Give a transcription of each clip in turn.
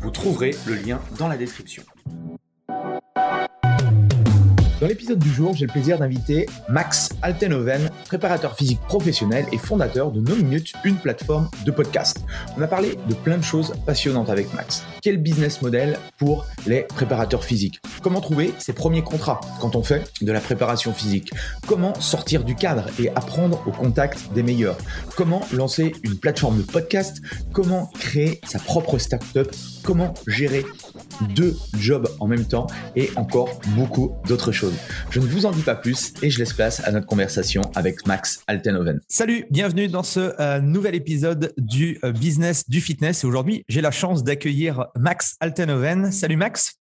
Vous trouverez le lien dans la description. Dans l'épisode du jour, j'ai le plaisir d'inviter Max Altenhoven, préparateur physique professionnel et fondateur de No Minutes, une plateforme de podcast. On a parlé de plein de choses passionnantes avec Max. Quel business model pour les préparateurs physiques? Comment trouver ses premiers contrats quand on fait de la préparation physique? Comment sortir du cadre et apprendre au contact des meilleurs? Comment lancer une plateforme de podcast? Comment créer sa propre startup? Comment gérer deux jobs en même temps et encore beaucoup d'autres choses. Je ne vous en dis pas plus et je laisse place à notre conversation avec Max Altenhoven. Salut, bienvenue dans ce euh, nouvel épisode du euh, business du fitness. Et aujourd'hui, j'ai la chance d'accueillir Max Altenhoven. Salut Max.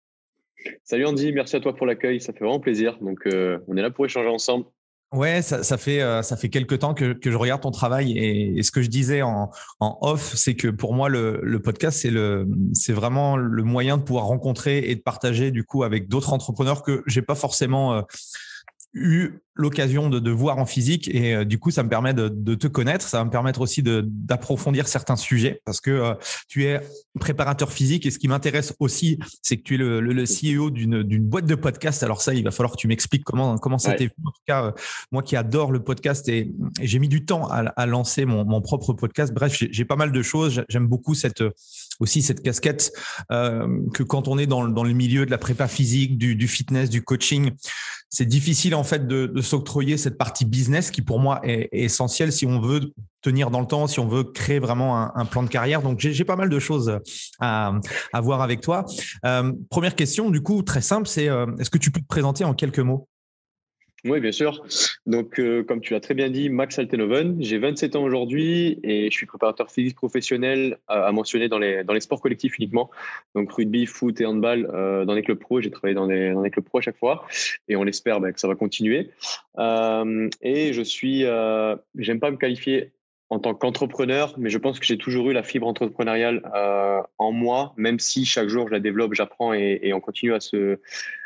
Salut Andy, merci à toi pour l'accueil, ça fait vraiment plaisir. Donc euh, on est là pour échanger ensemble. Ouais, ça, ça fait euh, ça fait quelques temps que, je regarde ton travail et, ce que je disais en, en off, c'est que pour moi le, le podcast c'est le c'est vraiment le moyen de pouvoir rencontrer et de partager du coup avec d'autres entrepreneurs que j'ai pas forcément euh, eu l'occasion de, de, voir en physique et euh, du coup ça me permet de, de, te connaître. Ça va me permettre aussi d'approfondir certains sujets parce que euh, tu es préparateur physique et ce qui m'intéresse aussi c'est que tu es le, le, CEO d'une boîte de podcast alors ça il va falloir que tu m'expliques comment comment ça t'est en tout cas euh, moi qui adore le podcast et, et j'ai mis du temps à, à lancer mon, mon, propre podcast. Bref j'ai pas mal de choses. J'aime beaucoup cette aussi cette casquette que quand on est dans, dans le milieu de la prépa physique du, du fitness du coaching c'est difficile en fait de, s'octroyer cette partie business qui pour moi est, essentielle si on veut tenir dans le temps, si on veut créer vraiment un, plan de carrière. Donc j'ai pas mal de choses à, à voir avec toi. Euh, première question, du coup, très simple, c'est euh, est-ce que tu peux te présenter en quelques mots? Oui, bien sûr. Donc, euh, comme tu l'as très bien dit, Max Altenhoven, j'ai 27 ans aujourd'hui et je suis préparateur physique professionnel à, mentionner dans les, dans les sports collectifs uniquement. Donc, rugby, foot et handball euh, dans les clubs pro. J'ai travaillé dans les, dans les clubs pro à chaque fois et on espère bah, que ça va continuer. Euh, et je suis, j'aime pas me qualifier en tant qu'entrepreneur, mais je pense que j'ai toujours eu la fibre entrepreneuriale euh, en moi, même si chaque jour je la développe, j'apprends et, on continue à se,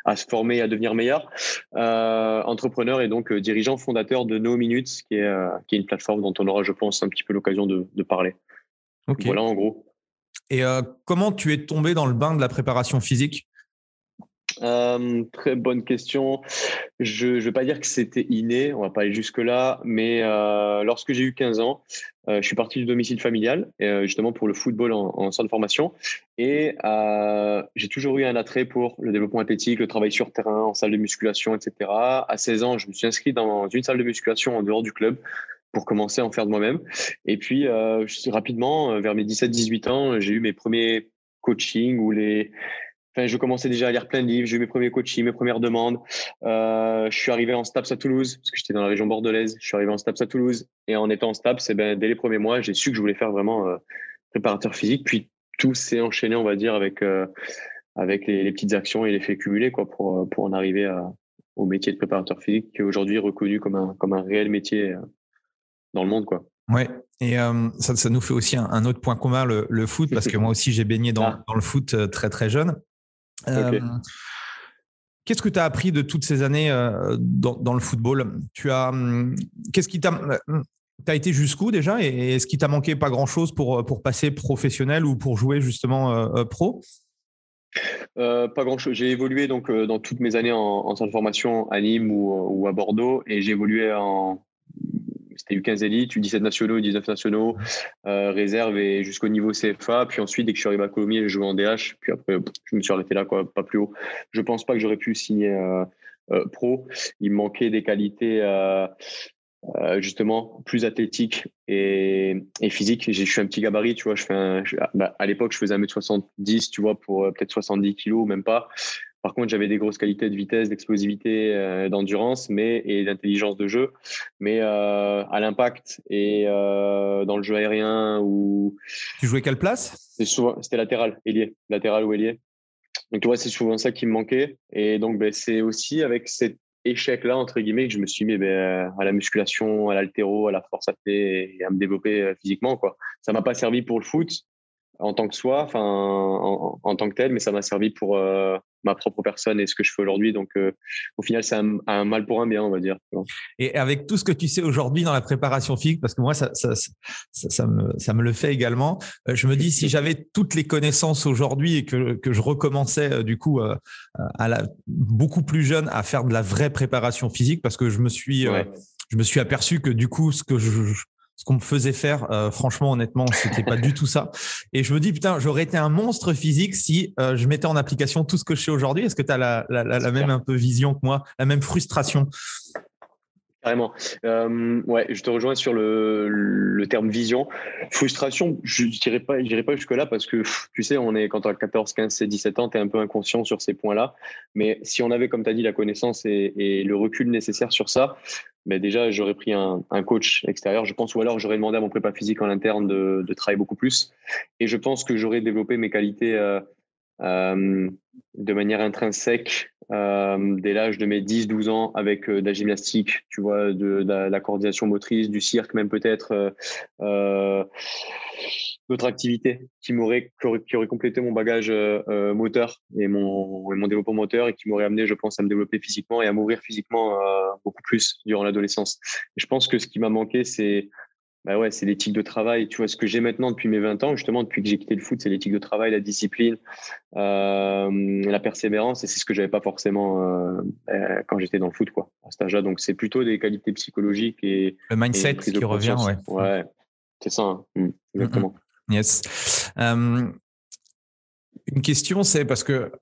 à se former, à devenir meilleur. Euh, entrepreneur et donc euh, dirigeant fondateur de No Minutes, qui est, euh, qui est une plateforme dont on aura, je pense, un petit peu l'occasion de, de, parler. Voilà en gros. Et comment tu es tombé dans le bain de la préparation physique? Euh, très bonne question. Je ne vais pas dire que c'était inné, on va pas aller jusque-là, mais euh, lorsque j'ai eu 15 ans, euh, je suis parti du domicile familial, justement pour le football en, en centre de formation, et j'ai toujours eu un attrait pour le développement athlétique, le travail sur terrain, en salle de musculation, etc. À 16 ans, je me suis inscrit dans une salle de musculation en dehors du club pour commencer à en faire de moi-même. Et puis, rapidement, vers mes 17-18 ans, j'ai eu mes premiers coachings ou les Enfin, je commençais déjà à lire plein de livres, j'ai eu mes premiers coachings, mes premières demandes. Euh, je suis arrivé en STAPS à Toulouse, parce que j'étais dans la région bordelaise. Je suis arrivé en STAPS à Toulouse. Et en étant en STAPS, eh ben, dès les premiers mois, j'ai su que je voulais faire vraiment euh, préparateur physique. Puis tout s'est enchaîné, on va dire, avec, euh, avec les, les, petites actions et l'effet cumulé quoi, pour, pour en arriver à, au métier de préparateur physique, qui est aujourd'hui reconnu comme un, comme un réel métier dans le monde. Quoi. Ouais, et euh, ça, ça, nous fait aussi un, un, autre point commun, le, le foot, parce que moi aussi j'ai baigné dans, ah. dans le foot très très jeune. Okay. Euh, qu'est-ce que tu as appris de toutes ces années euh, dans, dans, le football? Tu as hum, qu'est-ce qui t'a hum, as été jusqu'où déjà? Et est-ce qu'il t'a manqué pas grand-chose pour, pour passer professionnel ou pour jouer justement euh, pro? Euh, pas grand chose. J'ai évolué donc euh, dans toutes mes années en, en centre de formation à Nîmes ou, ou à Bordeaux et j'ai évolué en, c'était U15 élite, U17 nationaux, U19 nationaux, euh, réserve et jusqu'au niveau CFA. Puis ensuite, dès que je suis arrivé à Colomiers, j'ai joué en DH. Puis après, je me suis arrêté là, quoi, pas plus haut. Je pense pas que j'aurais pu signer euh, euh, pro. Il me manquait des qualités. Justement plus athlétique et, et physique. Je suis un petit gabarit, tu vois. Bah, à l'époque, je faisais 1m70, tu vois, pour peut-être 70 kilos, même pas. Par contre, j'avais des grosses qualités de vitesse, d'explosivité, d'endurance, mais et d'intelligence de jeu, mais à l'impact et dans le jeu aérien ou. Tu jouais quelle place? C'était latéral, ailier, latéral ou ailier. Donc tu vois, c'est souvent ça qui me manquait, et donc ben, c'est aussi avec cet échec-là, entre guillemets, que je me suis mis ben, à la musculation, à l'altéro, à la force à et à me développer euh, physiquement. Quoi. Ça m'a pas servi pour le foot en tant que soi, enfin en, tant que tel, mais ça m'a servi pour euh, ma propre personne et ce que je fais aujourd'hui. Donc, euh, au final, c'est un, mal pour un bien, on va dire. Et avec tout ce que tu sais aujourd'hui dans la préparation physique, parce que moi, ça, ça, ça, me, ça me le fait également, euh, je me dis, si j'avais toutes les connaissances aujourd'hui et que, que je recommençais, euh, du coup, à la, beaucoup plus jeune à faire de la vraie préparation physique, parce que je me suis, je me suis aperçu que, du coup, ce que je, ce qu'on me faisait faire, euh, franchement, honnêtement, c'était pas du tout ça. Et je me dis, putain, j'aurais été un monstre physique si euh, je mettais en application tout ce que je sais aujourd'hui. Est-ce que tu as la, la, la, même un peu vision que moi, la même frustration? Carrément. Euh, ouais, je te rejoins sur le, le terme vision. Frustration, je dirais pas, pas jusque là parce que tu sais, on est quand tu as 14, 15, 16, 17 ans, tu es un peu inconscient sur ces points-là. Mais si on avait, comme tu as dit, la connaissance et, le recul nécessaire sur ça, ben déjà j'aurais pris un, un, coach extérieur, je pense, ou alors j'aurais demandé à mon prépa physique en interne de, de, travailler beaucoup plus. Et je pense que j'aurais développé mes qualités euh, euh, de manière intrinsèque euh, dès l'âge de mes 10-12 ans avec euh, de la gymnastique, tu vois, de, la, coordination motrice, du cirque même peut-être, euh, d'autres activités qui m'auraient qui auraient complété mon bagage moteur et mon, et mon développement moteur et qui m'auraient amené, je pense, à me développer physiquement et à m'ouvrir physiquement beaucoup plus durant l'adolescence. je pense que ce qui m'a manqué, c'est bah ouais, c'est l'éthique de travail. Tu vois, ce que j'ai maintenant depuis mes 20 ans, justement, depuis que j'ai quitté le foot, c'est l'éthique de travail, la discipline, euh, la persévérance, et c'est ce que j'avais pas forcément euh, euh, quand j'étais dans le foot, quoi, à cet âge-là. Donc, c'est plutôt des qualités psychologiques et le mindset qui revient, ouais. Ouais, c'est ça, hein. mmh, exactement. Yes. une question, c'est parce que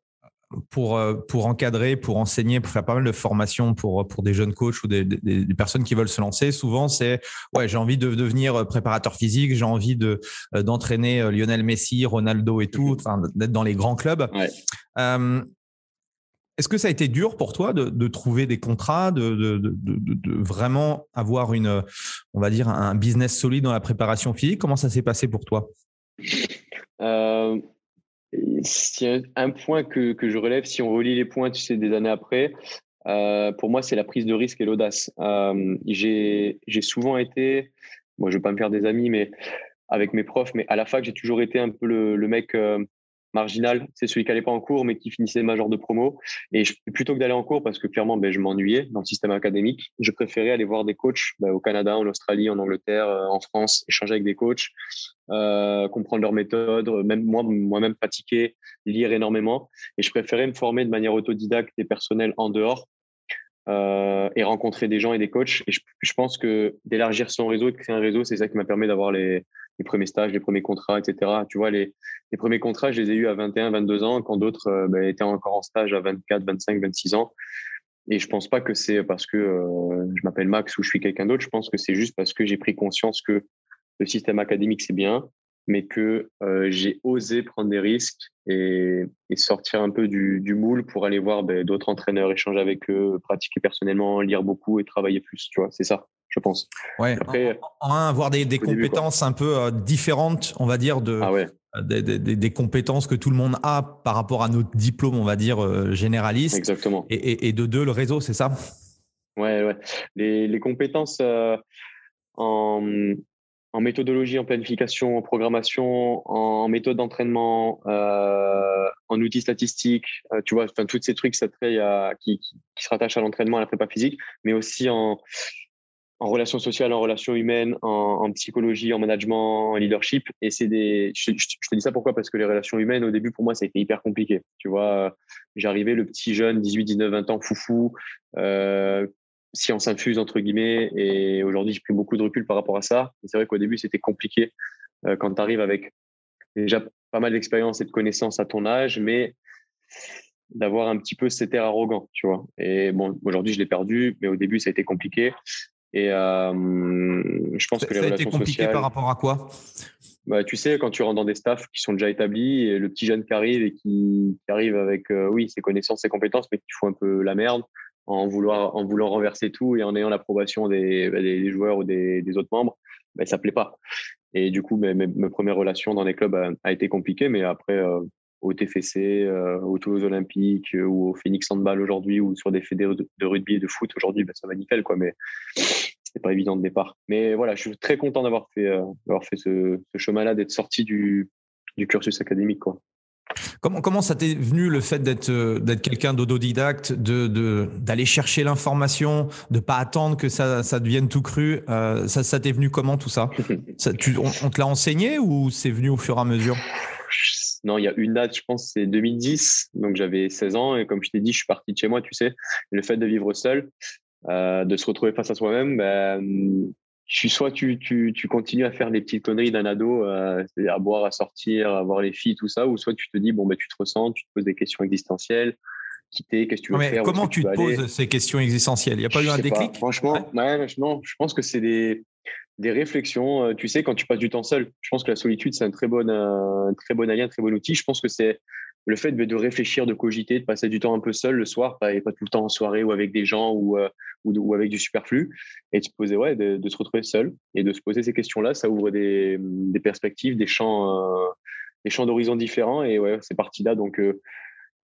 pour, euh, pour encadrer, pour enseigner, pour faire pas mal de formations pour, pour des jeunes coachs ou des, des, personnes qui veulent se lancer, souvent c'est ouais, j'ai envie de devenir préparateur physique, j'ai envie de euh, d'entraîner euh, Lionel Messi, Ronaldo et tout, enfin, d'être dans les grands clubs. est-ce que ça a été dur pour toi de, de trouver des contrats, de, de, de, vraiment avoir une, on va dire, un business solide dans la préparation physique? Comment ça s'est passé pour toi? C'est un point que, que, je relève, si on relie les points, tu sais, des années après, euh, pour moi, c'est la prise de risque et l'audace. Euh, j'ai souvent été, moi, je ne vais pas me faire des amis, mais avec mes profs, mais à la fac, j'ai toujours été un peu le, le mec euh, marginal, c'est celui qui n'allait pas en cours, mais qui finissait major de promo. Et je, plutôt que d'aller en cours, parce que clairement, ben, je m'ennuyais dans le système académique, je préférais aller voir des coachs ben, au Canada, en Australie, en Angleterre, en France, échanger avec des coachs, euh, comprendre leurs méthodes, même moi, moi-même pratiquer, lire énormément. Et je préférais me former de manière autodidacte et personnelle en dehors euh, et rencontrer des gens et des coachs. Et je, pense que d'élargir son réseau, de créer un réseau, c'est ça qui m'a permis d'avoir les, les, premiers stages, les premiers contrats, etc. Tu vois, les, les, premiers contrats, je les ai eus à 21, 22 ans, quand d'autres euh, ben, étaient encore en stage à 24, 25, 26 ans. Et je pense pas que c'est parce que euh, je m'appelle Max ou je suis quelqu'un d'autre. Je pense que c'est juste parce que j'ai pris conscience que le système académique, c'est bien, mais que euh, j'ai osé prendre des risques et, sortir un peu du, moule pour aller voir ben, d'autres entraîneurs, échanger avec eux, pratiquer personnellement, lire beaucoup et travailler plus. Tu vois, c'est ça, je pense. Ouais. Après, en, avoir des, compétences un peu euh, différentes, on va dire, de, ah des, compétences que tout le monde a par rapport à notre diplôme, on va dire, euh, généraliste. Exactement. Et, de deux, le réseau, c'est ça? Ouais, ouais. Les, les compétences en en méthodologie, en planification, en programmation, en méthode d'entraînement, euh, en outils statistiques, euh, tu vois, enfin, tous ces trucs ça qui, qui, se rattachent à l'entraînement, à la prépa physique, mais aussi en, en relations sociales, en relations humaines, en, psychologie, en management, en leadership. Et c'est des, je, te dis ça pourquoi? Parce que les relations humaines, au début, pour moi, ça a été hyper compliqué. Tu vois, j'arrivais le petit jeune, 18, 19, 20 ans, foufou, euh, science infuse entre guillemets et aujourd'hui j'ai pris beaucoup de recul par rapport à ça. C'est vrai qu'au début c'était compliqué euh, quand tu arrives avec déjà pas mal d'expérience et de connaissances à ton âge mais d'avoir un petit peu cet air arrogant tu vois. Et bon aujourd'hui je l'ai perdu mais au début ça a été compliqué. Et euh, je pense que les ça relations a été compliqué par rapport à quoi? Bah, tu sais, quand tu rentres dans des staffs qui sont déjà établis, et le petit jeune qui arrive et qui, arrive avec, euh, oui, ses connaissances, ses compétences, mais qui fout un peu la merde en, vouloir, en voulant renverser tout et en ayant l'approbation des, bah, joueurs ou des, autres membres, bah, ça plaît pas. Et du coup, mes, premières relations dans les clubs a, été compliquées, mais après, euh, au TFC, euh, au Toulouse Olympique euh, ou au Phoenix Handball aujourd'hui ou sur des fédérés de, rugby et de foot aujourd'hui, ben, ça va nickel quoi. Mais c'est pas évident de départ. Mais voilà, je suis très content d'avoir fait, euh, fait ce, ce chemin-là, d'être sorti du, du cursus académique quoi. Comment, ça t'est venu le fait d'être d'être quelqu'un d'autodidacte, de d'aller chercher l'information, de pas attendre que ça, ça devienne tout cru Ça, ça t'est venu comment tout ça, on te l'a enseigné ou c'est venu au fur et à mesure? Non, il y a une date, je pense, c'est 2010. Donc j'avais 16 ans et comme je t'ai dit, je suis parti de chez moi, tu sais. Le fait de vivre seul, euh, de se retrouver face à soi-même, ben, tu, soit tu, tu, tu, continues à faire les petites conneries d'un ado, euh, c'est-à-dire à boire, à sortir, à voir les filles, tout ça, ou soit tu te dis, bon, ben, tu te ressens, tu te poses des questions existentielles, quitter, qu'est-ce que tu veux mais faire Comment tu, te poses ces questions existentielles? Il n'y a pas eu un déclic? Franchement, ouais. non, je pense que c'est des, des réflexions. Euh, tu sais, quand tu passes du temps seul, je pense que la solitude, c'est un très bon, un très bon allié, un très bon outil. Je pense que c'est le fait de réfléchir, de cogiter, de passer du temps un peu seul le soir, pas, pas tout le temps en soirée ou avec des gens ou, euh, avec du superflu, et de se poser, ouais, de, se retrouver seul et de se poser ces questions-là, ça ouvre des, perspectives, des champs, euh, des champs d'horizon différents. Et ouais, c'est parti là. Donc,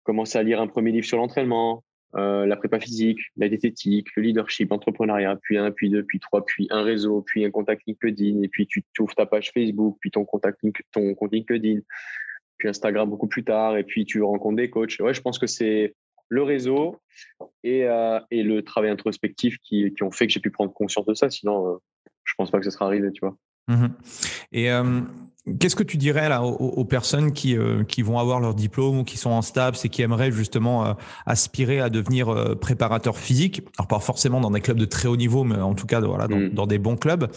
commencer à lire un premier livre sur l'entraînement, euh, la prépa physique, la diététique, le leadership, l'entrepreneuriat, puis un, puis deux, puis trois, puis un réseau, puis un contact LinkedIn, et puis tu, ouvres ta page Facebook, puis ton contact ton compte LinkedIn, Instagram beaucoup plus tard, et puis tu rencontres des coachs. Ouais, je pense que c'est le réseau et, euh, et, le travail introspectif qui, qui ont fait que j'ai pu prendre conscience de ça. Sinon, euh, je pense pas que ce sera arrivé, tu vois. Mmh et Qu'est-ce que tu dirais là aux, personnes qui, euh, qui vont avoir leur diplôme ou qui sont en STAPS et qui aimeraient justement euh, aspirer à devenir euh, préparateur physique? Alors pas forcément dans des clubs de très haut niveau, mais en tout cas voilà, dans, mm. dans des bons clubs.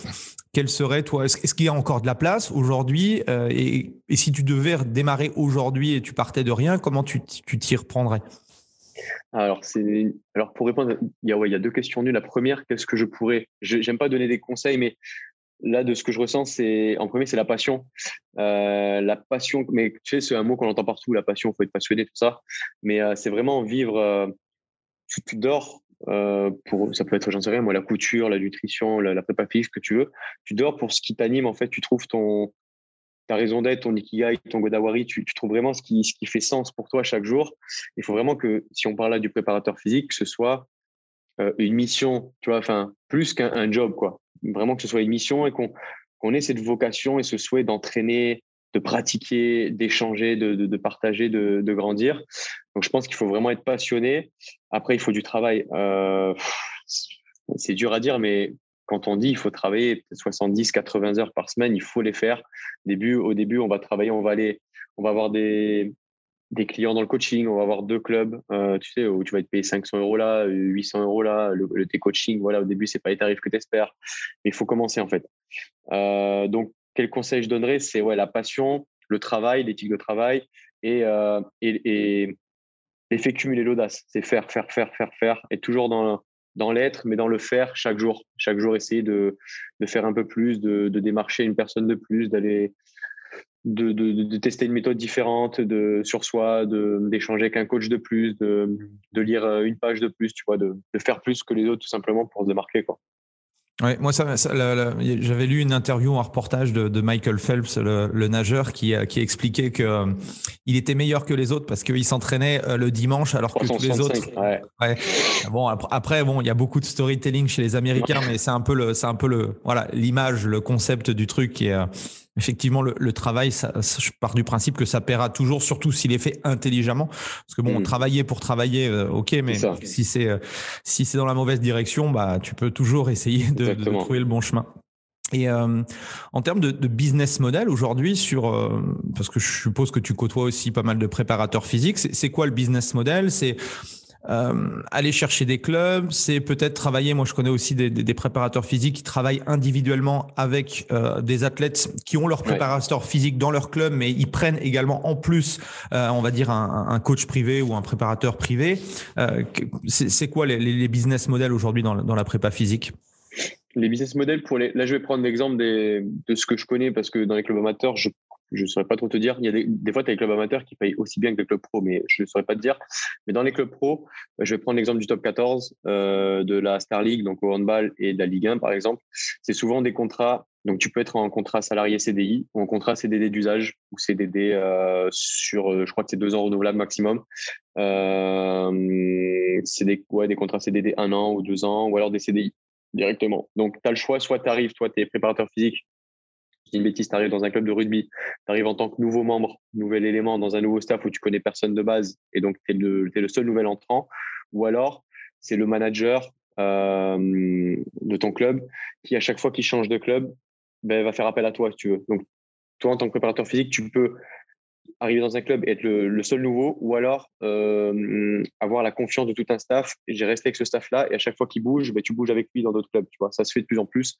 Quel serait toi Est-ce qu'il y a encore de la place aujourd'hui et, et, si tu devais démarrer aujourd'hui et tu partais de rien, comment tu t'y reprendrais? Alors, c'est, alors pour répondre, il y, a, ouais, il y a deux questions. La première, qu'est-ce que je pourrais J'aime pas donner des conseils, mais là, de ce que je ressens, c'est en premier, c'est la passion. Euh, la passion, mais tu sais, c'est un mot qu'on entend partout, la passion, il faut être passionné, tout ça. Mais euh, c'est vraiment vivre. Euh, tu, dors pour, ça peut être, j'en sais rien, moi, la couture, la nutrition, la, prépa physique, que tu veux. Tu dors pour ce qui t'anime, en fait. Tu trouves ton, ta raison d'être, ton ikigai, ton godawari. Tu, tu trouves vraiment ce qui, ce qui fait sens pour toi chaque jour. Il faut vraiment que, si on parle là du préparateur physique, que ce soit une mission, tu vois, enfin, plus qu'un job, quoi vraiment que ce soit une mission et qu'on ait cette vocation et ce souhait d'entraîner, de pratiquer, d'échanger, de, de, partager, de, grandir. Donc, je pense qu'il faut vraiment être passionné. Après, il faut du travail. Euh, c'est dur à dire, mais quand on dit il faut travailler 70, 80 heures par semaine, il faut les faire. Début, au début, on va travailler, on va aller, on va avoir des, des clients dans le coaching, on va avoir deux clubs, euh, tu sais, où tu vas être payé 500 euros là, 800 euros là, le, le tes coaching, voilà, au début, c'est pas les tarifs que tu espères, mais il faut commencer en fait. Euh, donc, quel conseil je donnerais C'est ouais, la passion, le travail, l'éthique de travail et, euh, et, et, fait cumuler l'audace. C'est faire, faire, faire, faire, faire, et toujours dans, dans l'être, mais dans le faire chaque jour. Chaque jour, essayer de, de faire un peu plus, de démarcher une personne de plus, d'aller de, de, tester une méthode différente de, sur soi, d'échanger avec un coach de plus, de, de, lire euh, une page de plus, tu vois, de, faire plus que les autres tout simplement pour se démarquer. Quoi. Ouais, moi, ça, j'avais lu une interview, un reportage de, de Michael Phelps, le, nageur, qui, qui expliquait que euh, il était meilleur que les autres parce qu'il s'entraînait euh, le dimanche alors que tous les autres. Ouais. ouais. Bon, après, bon, il y a beaucoup de storytelling chez les Américains, mais c'est un peu le, c'est un peu le, voilà, l'image, le concept du truc qui est effectivement, le, travail, ça, je pars du principe que ça paiera toujours, surtout s'il est fait intelligemment. Parce que bon, mm. travailler pour travailler, euh, ok, mais si c'est euh, si c'est dans la mauvaise direction, bah tu peux toujours essayer de, trouver le bon chemin. Et euh, en termes de, business model aujourd'hui, sur parce que je suppose que tu côtoies aussi pas mal de préparateurs physiques, c'est quoi le business model? C'est euh, aller chercher des clubs, c'est peut-être travailler. Moi, je connais aussi des, des, préparateurs physiques qui travaillent individuellement avec euh, des athlètes qui ont leur préparateur physique dans leur club, mais ils prennent également en plus, euh, on va dire, un, un, coach privé ou un préparateur privé. C'est quoi les, les, business models aujourd'hui dans, dans la prépa physique? Les business models pour les. Là, je vais prendre l'exemple de ce que je connais parce que dans les clubs amateurs, je ne saurais pas trop te dire. Il y a des, des fois, tu as des clubs amateurs qui payent aussi bien que les clubs pro, mais je ne saurais pas te dire. Mais dans les clubs pro, je vais prendre l'exemple du top 14, euh, de la Star League, donc au handball, et de la Ligue 1, par exemple. C'est souvent des contrats. Donc, tu peux être en contrat salarié CDI ou en contrat CDD d'usage ou CDD euh, sur, euh, je crois que c'est deux ans renouvelables maximum. Euh, c'est des, ouais, des contrats CDD un an ou deux ans ou alors des CDI directement. Donc, tu as le choix, soit tu arrives, toi, tu es préparateur physique, je une bêtise, tu arrives dans un club de rugby, tu arrives en tant que nouveau membre, nouvel élément dans un nouveau staff où tu connais personne de base et donc tu es, es, le seul nouvel entrant, ou alors c'est le manager euh, de ton club qui, à chaque fois qu'il change de club, ben, va faire appel à toi, si tu veux. Donc, toi, en tant que préparateur physique, tu peux arriver dans un club et être le, seul nouveau, ou alors euh, avoir la confiance de tout un staff. J'ai resté avec ce staff-là, et à chaque fois qu'il bouge, ben, tu bouges avec lui dans d'autres clubs. Tu vois, ça se fait de plus en plus,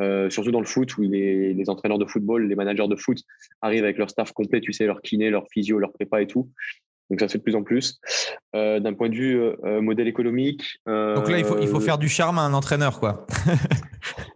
euh, surtout dans le foot où les, les, entraîneurs de football, les managers de foot arrivent avec leur staff complet, tu sais, leur kiné, leur physio, leur prépa et tout. Donc ça se fait de plus en plus. Euh, D'un point de vue modèle économique. Donc là, il faut, il faut faire du charme à un entraîneur, quoi.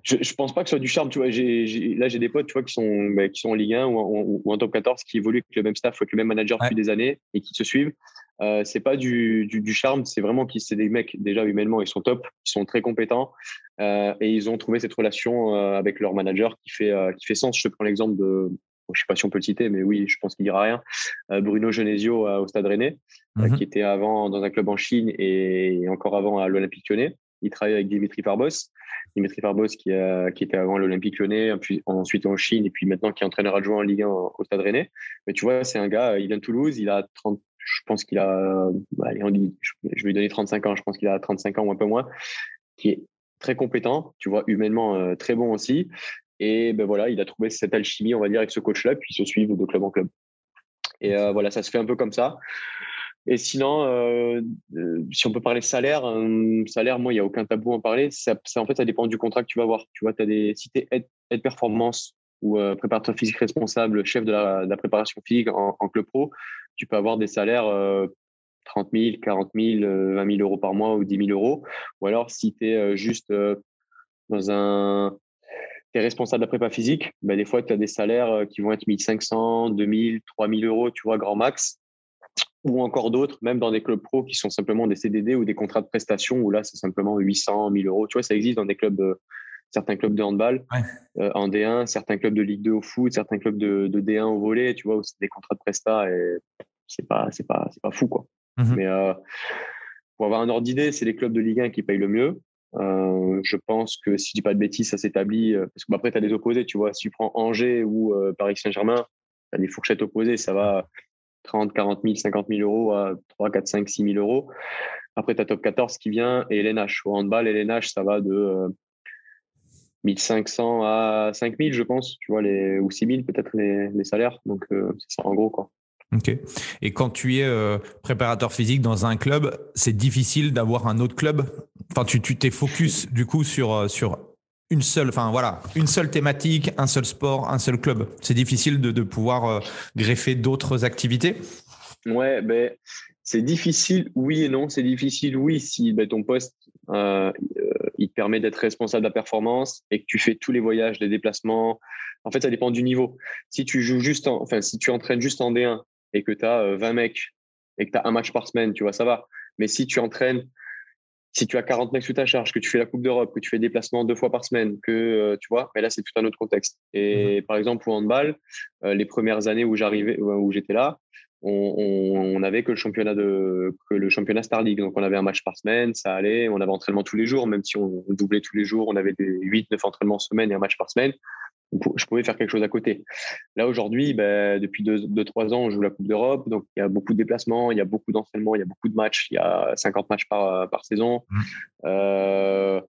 je, je pense pas que ce soit du charme. Tu vois, j'ai, là, j'ai des potes, tu vois, qui sont, bah, qui sont en Ligue 1 ou en, ou en, top 14, qui évoluent avec le même staff, avec le même manager depuis des années et qui se suivent. Euh, c'est pas du, du, du charme, c'est vraiment qu'ils c'est des mecs déjà humainement ils sont top, ils sont très compétents euh, et ils ont trouvé cette relation euh, avec leur manager qui fait qui fait sens. Je te prends l'exemple de je sais pas si on peut le citer, mais oui, je pense qu'il dira rien. Euh, Bruno Genesio euh, au Stade Rennais, euh, mhm. qui était avant dans un club en Chine et encore avant à l'Olympique Lyonnais. Il travaillait avec Dimitri Farbos. Dimitri Farbos qui, qui était avant l'Olympique Lyonnais, ensuite en Chine et puis maintenant qui est entraîneur adjoint en Ligue 1 au Stade Rennais. Mais tu vois, c'est un gars, il vient de Toulouse, il a 30, je pense qu'il a, bah, je vais lui donner 35 ans, je pense qu'il a 35 ans ou un peu moins, qui est très compétent, tu vois, humainement très bon aussi, et ben voilà, il a trouvé cette alchimie, on va dire, avec ce coach-là, puis ils se suivent de club en club. Et euh, voilà, ça se fait un peu comme ça. Et sinon, euh, euh si on peut parler salaire, salaire, moi, il n'y a aucun tabou à en parler. Ça, en fait, ça dépend du contrat que tu vas avoir. Tu vois, as des, si tu es aide, performance ou euh, préparateur physique responsable, chef de la, préparation physique en, club pro, tu peux avoir des salaires 30 000, 40 000, 20 000 euros par mois ou 10 000 euros. Ou alors, si tu es juste dans un responsable de la prépa physique, ben, des fois, tu as des salaires euh, qui vont être 1500, 2000, 3000 euros, tu vois, grand max. Ou encore d'autres, même dans des clubs pro qui sont simplement des CDD ou des contrats de prestation où là, c'est simplement 800, 1000 euros. Tu vois, ça existe dans des clubs, euh, certains clubs de handball euh, en D1, certains clubs de Ligue 2 au foot, certains clubs de, D1 au volet, tu vois, où c'est des contrats de presta et c'est pas, c'est pas, c'est pas fou, quoi. Mmh Mais pour avoir un ordre d'idée, c'est les clubs de Ligue 1 qui payent le mieux. Euh, je pense que si je dis pas de bêtises, ça s'établit. Euh, parce que bah, après, tu as des opposés, tu vois. Si tu prends Angers ou euh, Paris Saint-Germain, tu as des fourchettes opposées. Ça va 30, 40 000, 50 000 euros à 3, 4, 5, 6 000 euros. Après, tu as top 14 qui vient et LNH. Au handball, LNH, ça va de 1500 à 5000, je pense, tu vois, les, ou 6000 peut-être les, salaires. Donc, c'est ça en gros, quoi. Ok. Et quand tu es euh, préparateur physique dans un club, c'est difficile d'avoir un autre club? Enfin, tu t'es focus du coup sur euh, sur une seule, enfin voilà, une seule thématique, un seul sport, un seul club. C'est difficile de, de pouvoir euh, greffer d'autres activités. Ouais, ben c'est difficile, oui et non. C'est difficile, oui, si ben, ton poste il te permet d'être responsable de la performance et que tu fais tous les voyages, les déplacements. En fait, ça dépend du niveau. Si tu joues juste, en, enfin, si tu entraînes juste en D1 et que tu as 20 mecs et que tu as un match par semaine, tu vois, ça va. Mais si tu entraînes, si tu as 40 mecs sous ta charge, que tu fais la Coupe d'Europe, que tu fais des déplacements deux fois par semaine, que euh, tu vois, mais là, c'est tout un autre contexte. Et mhm. par exemple, au handball, euh, les premières années où j'arrivais, où j'étais là, on, n'avait que le championnat de que le championnat Star League. Donc on avait un match par semaine, ça allait, on avait entraînement tous les jours, même si on doublait tous les jours, on avait des 8 9 entraînements semaine et un match par semaine je pouvais faire quelque chose à côté. Là, aujourd'hui, ben, depuis 2-3 deux, trois ans, on joue la Coupe d'Europe. Donc, il y a beaucoup de déplacements, il y a beaucoup d'entraînements, il y a beaucoup de matchs. Il y a 50 matchs par, par saison. Mmh. Euh,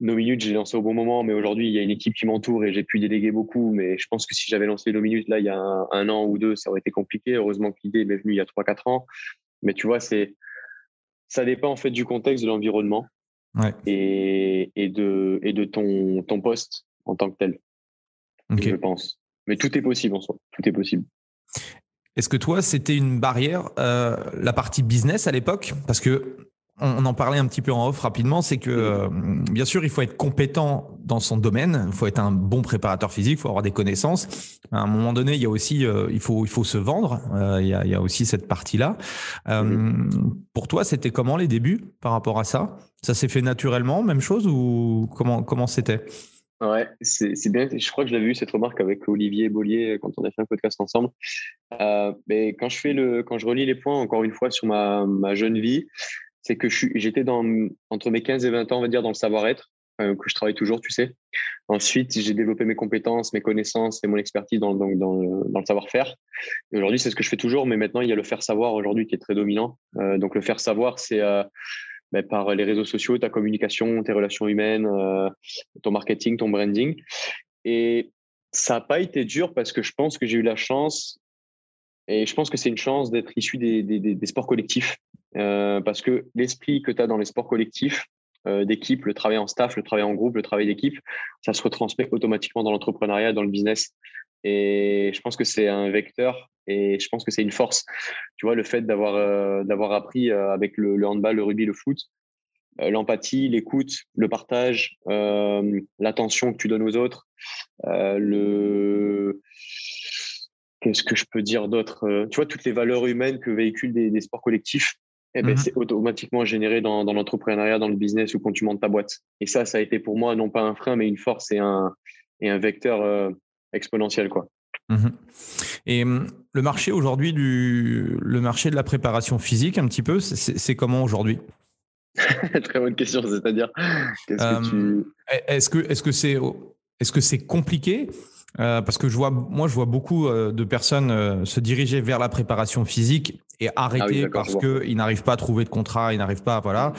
nos minutes, j'ai lancé au bon moment, mais aujourd'hui, il y a une équipe qui m'entoure et j'ai pu déléguer beaucoup. Mais je pense que si j'avais lancé nos minutes là, il y a un, an ou deux, ça aurait été compliqué. Heureusement que l'idée m'est venue il y a 3-4 ans. Mais tu vois, c'est ça dépend en fait du contexte, de l'environnement et, et, de, et de ton, ton poste en tant que tel je pense. Mais tout est possible en soi. Tout est possible. Est-ce que toi, c'était une barrière, euh, la partie business à l'époque? Parce que on en parlait un petit peu en off rapidement, c'est que euh, bien sûr, il faut être compétent dans son domaine, il faut être un bon préparateur physique, il faut avoir des connaissances. À un moment donné, il y a aussi, euh, il faut, il faut se vendre. Euh, il, y a, il, y a, aussi cette partie-là. Pour toi, c'était comment les débuts par rapport à ça? Ça s'est fait naturellement, même chose ou comment comment c'était? Ouais, c'est bien. Je crois que je l'avais eu cette remarque avec Olivier Bollier quand on a fait un podcast ensemble. mais quand je fais le, quand je relis les points encore une fois sur ma, ma jeune vie, c'est que j'étais dans entre mes 15 et 20 ans, on va dire, dans le savoir-être, que je travaille toujours, tu sais. Ensuite, j'ai développé mes compétences, mes connaissances et mon expertise dans, dans, dans, dans le savoir-faire. Aujourd'hui, c'est ce que je fais toujours, mais maintenant, il y a le faire savoir aujourd'hui qui est très dominant. Euh, donc, le faire savoir, c'est euh, ben, par les réseaux sociaux, ta communication, tes relations humaines, euh, ton marketing, ton branding. Et ça n'a pas été dur parce que je pense que j'ai eu la chance, et je pense que c'est une chance d'être issu des, sports collectifs. Euh, parce que l'esprit que tu as dans les sports collectifs, euh, d'équipe, le travail en staff, le travail en groupe, le travail d'équipe, ça se retransmet automatiquement dans l'entrepreneuriat, dans le business. Et je pense que c'est un vecteur et je pense que c'est une force. Tu vois, le fait d'avoir euh, d'avoir appris euh, avec le, le, handball, le rugby, le foot, euh, l'empathie, l'écoute, le partage, l'attention que tu donnes aux autres, le qu'est-ce que je peux dire d'autre Tu vois, toutes les valeurs humaines que véhiculent des, des sports collectifs, eh ben, mmh c'est automatiquement généré dans, dans l'entrepreneuriat, dans le business ou quand tu montes ta boîte. Et ça, ça a été pour moi non pas un frein, mais une force et un, et un vecteur euh, exponentiel. Quoi. Mmh et mmh, le marché aujourd'hui, du le marché de la préparation physique, un petit peu, c'est comment aujourd'hui? Très bonne question, c'est-à-dire, qu'est-ce que tu... Est-ce que est-ce que c'est est-ce que c'est compliqué? Euh, parce que je vois, moi, je vois beaucoup euh, de personnes euh, se diriger vers la préparation physique et arrêter ah parce qu'ils n'arrivent pas à trouver de contrat, ils n'arrivent pas, voilà.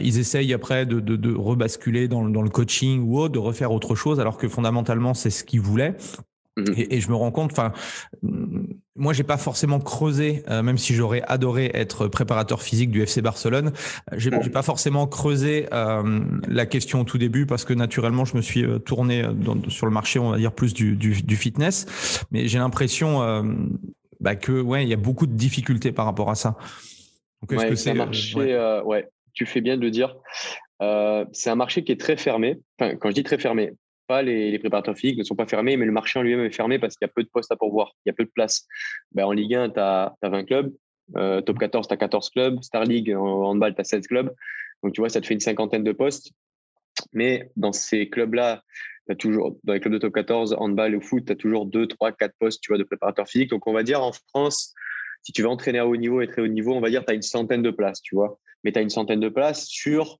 ils essayent après de, de, de rebasculer dans, dans, le coaching ou autre, de refaire autre chose, alors que fondamentalement, c'est ce qu'ils voulaient. Mmh et, et, je me rends compte, enfin, moi, j'ai pas forcément creusé, euh, même si j'aurais adoré être préparateur physique du FC Barcelone. J'ai mmh. pas forcément creusé euh, la question au tout début parce que naturellement, je me suis euh, tourné dans, sur le marché, on va dire plus du, du, du fitness. Mais j'ai l'impression euh, bah, que ouais, il y a beaucoup de difficultés par rapport à ça. Donc, est-ce que c'est un marché ouais. ouais. tu fais bien de le dire. c'est un marché qui est très fermé. Enfin, quand je dis très fermé, pas, les, préparateurs physiques ne sont pas fermés, mais le marché en lui-même est fermé parce qu'il y a peu de postes à pourvoir, il y a peu de places. Ben, en Ligue 1, tu as, 20 clubs, euh, top 14, tu as 14 clubs, Star League, en handball, tu as 16 clubs. Donc, tu vois, ça te fait une cinquantaine de postes. Mais dans ces clubs-là, toujours, dans les clubs de top 14, handball ou foot, tu as toujours 2, 3, 4 postes tu vois, de préparateurs physiques. Donc, on va dire en France, si tu veux entraîner à haut niveau et très haut niveau, on va dire tu as une centaine de places, tu vois. Mais tu as une centaine de places sur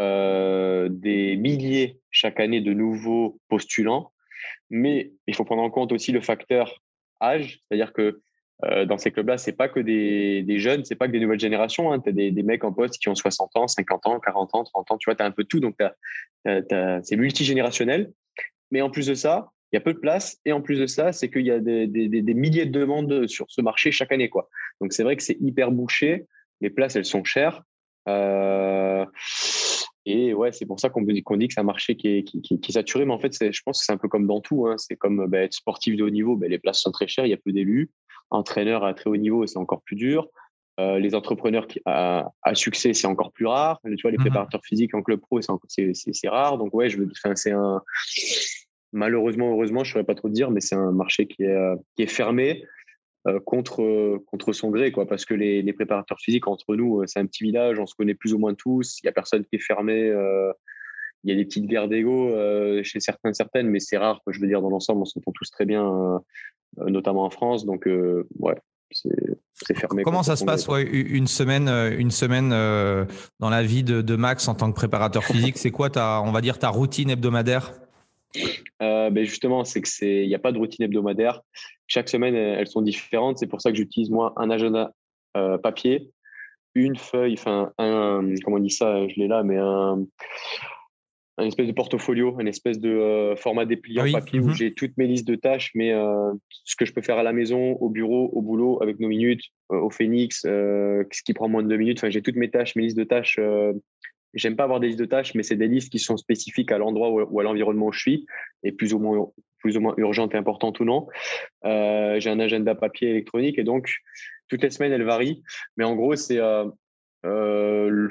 euh, des milliers chaque année de nouveaux postulants, mais il faut prendre en compte aussi le facteur âge, c'est-à-dire que euh, dans ces clubs-là, c'est pas que des, des jeunes, c'est pas que des nouvelles générations. Hein. Tu as des, mecs en poste qui ont 60 ans, 50 ans, 40 ans, 30 ans. Tu vois, tu as un peu tout. Donc, c'est multigénérationnel. Mais en plus de ça, il y a peu de place. Et en plus de ça, c'est qu'il y a des, milliers de demandes sur ce marché chaque année. Quoi. Donc, c'est vrai que c'est hyper bouché. Les places, elles sont chères. Euh, et ouais, c'est pour ça qu'on dit, dit que c'est un marché qui est, qui, qui, est saturé. Mais en fait, je pense que c'est un peu comme dans tout. Hein. C'est comme bah, être sportif de haut niveau, bah, les places sont très chères, il y a peu d'élus. Entraîneur à très haut niveau, c'est encore plus dur. Euh, les entrepreneurs qui, à, à succès, c'est encore plus rare. Tu vois, les mmh préparateurs physiques en club pro, c'est rare. Donc ouais, je veux, c'est un malheureusement, heureusement, je ne saurais pas trop dire, mais c'est un marché qui est, euh, qui est fermé. Euh, contre, contre son gré, quoi, parce que les, les, préparateurs physiques, entre nous, euh, c'est un petit village, on se connaît plus ou moins tous, il n'y a personne qui est fermé, euh, il y a des petites guerres d'ego chez certains, certaines, mais c'est rare, je veux dire, dans l'ensemble, on s'entend tous très bien, notamment en France, donc ouais, c'est fermé. Comment ça se passe ouais, une semaine, une semaine dans la vie de, de, Max en tant que préparateur physique C'est quoi ta, on va dire, ta routine hebdomadaire? Euh, ben justement, c'est que c'est, il n'y a pas de routine hebdomadaire. Chaque semaine, elles sont différentes. C'est pour ça que j'utilise moi un agenda euh, papier, une feuille, enfin un, comment on dit ça, je l'ai là, mais un, un espèce de portfolio, un espèce de euh, format dépliant ah papier où mhm. j'ai toutes mes listes de tâches, mais euh, ce que je peux faire à la maison, au bureau, au boulot, avec nos minutes, euh, au Phoenix, ce qui prend moins de deux minutes. Enfin, j'ai toutes mes tâches, mes listes de tâches J'aime pas avoir des listes de tâches, mais c'est des listes qui sont spécifiques à l'endroit ou à l'environnement où je suis et plus ou moins plus ou moins urgentes et importantes ou non. Euh, j'ai un agenda papier électronique et donc toutes les semaines elles varient, mais en gros c'est euh,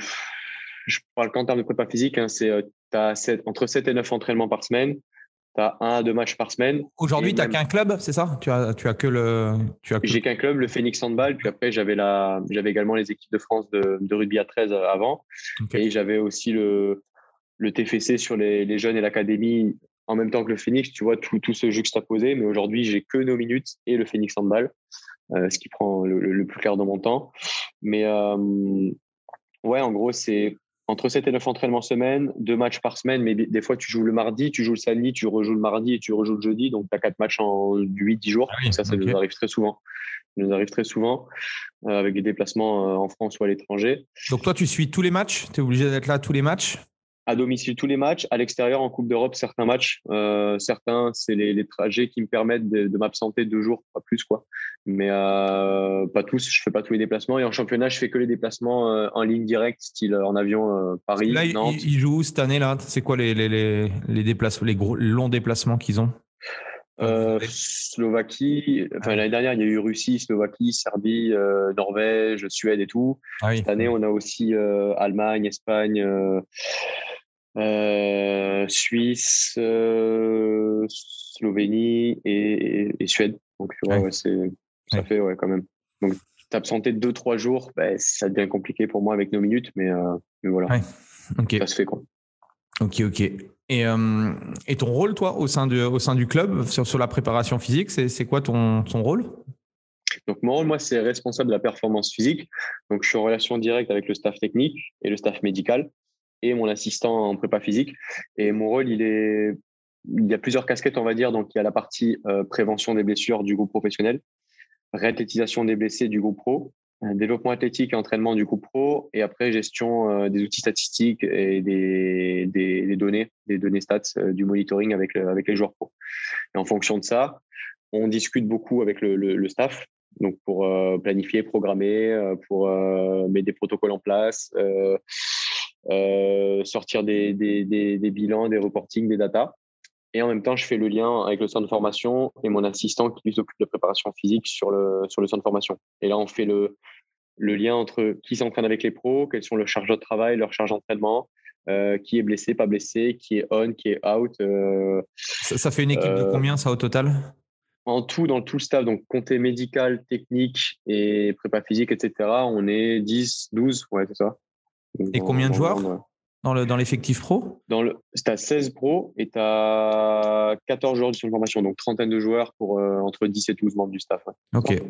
Je parle qu'en termes de prépa physique, hein, c'est tu entre 7 et 9 entraînements par semaine. Tu as un à deux matchs par semaine. Aujourd'hui, tu n'as qu'un club, c'est ça? Tu as, tu as que le. J'ai qu'un club, le Phoenix Handball. Puis après, j'avais également les équipes de France de, de rugby à 13 avant. Et j'avais aussi le, le TFC sur les, les jeunes et l'académie en même temps que le Phoenix. Tu vois, tout, tout se juxtaposé. Mais aujourd'hui, j'ai que nos minutes et le Phoenix Handball, euh, ce qui prend le, plus clair de mon temps. Mais euh, ouais, en gros, c'est entre 7 et 9 entraînements semaine, deux matchs par semaine, mais des fois tu joues le mardi, tu joues le samedi, tu rejoues le mardi et tu rejoues le jeudi, donc tu as quatre matchs en 8-10 jours. Ah ça, ça nous arrive très souvent. Ça nous arrive très souvent euh, avec des déplacements euh, en France ou à l'étranger. Donc toi, tu suis tous les matchs? Tu es obligé d'être là tous les matchs? À domicile tous les matchs, à l'extérieur en Coupe d'Europe certains matchs. Euh, certains, c'est les, trajets qui me permettent de, m'absenter deux jours, pas plus quoi. Mais euh, pas tous. Je fais pas tous les déplacements. Et en championnat, je fais que les déplacements euh, en ligne directe, style en avion Paris, là, Nantes. Ils jouent cette année là? C'est quoi les, les, les, déplacements, les gros longs déplacements qu'ils ont? Slovaquie, enfin l'année dernière il y a eu Russie, Slovaquie, Serbie, Norvège, Suède et tout. Ah cette année on a aussi Allemagne, Espagne, euh, Suisse, euh, Slovénie et, Suède. Donc, ça fait ouais, quand même. Donc, t'absenter deux, trois jours, bah, ça devient compliqué pour moi avec nos minutes, mais, euh, voilà. Ça se fait quoi. Ok, ok. Et, et, ton rôle, toi, au sein, du, au sein du club, sur, sur la préparation physique, c'est quoi ton, ton rôle? Donc, mon rôle, moi, c'est responsable de la performance physique. Donc, je suis en relation directe avec le staff technique et le staff médical et mon assistant en prépa physique. Et mon rôle, il est, il y a plusieurs casquettes, on va dire. Donc, il y a la partie euh, prévention des blessures du groupe professionnel, réathlétisation des blessés du groupe pro, euh, développement athlétique et entraînement du groupe pro, et après gestion euh, des outils statistiques et des, des, données, des données stats, du monitoring avec, avec les joueurs pro. Et en fonction de ça, on discute beaucoup avec le, le, staff, donc pour planifier, programmer, pour mettre des protocoles en place. Euh, sortir des, des, bilans, des reportings, des datas. Et en même temps, je fais le lien avec le centre de formation et mon assistant qui s'occupe de préparation physique sur le, sur le centre de formation. Et là, on fait le, le lien entre qui s'entraîne avec les pros, quels sont leurs charges de travail, leurs charges d'entraînement, euh, qui est blessé, pas blessé, qui est on, qui est out. Euh, ça, fait une équipe de combien, ça, au total? En tout, dans tout le staff, donc compté médical, technique et prépa physique, etc., on est 10, 12, ouais, c'est ça. Et combien de joueurs? Dans, le, dans l'effectif pro dans le, Tu as 16 pros et tu as 14 joueurs de formation, donc trentaine de joueurs pour euh, entre 10 et 12 membres du staff. Ok,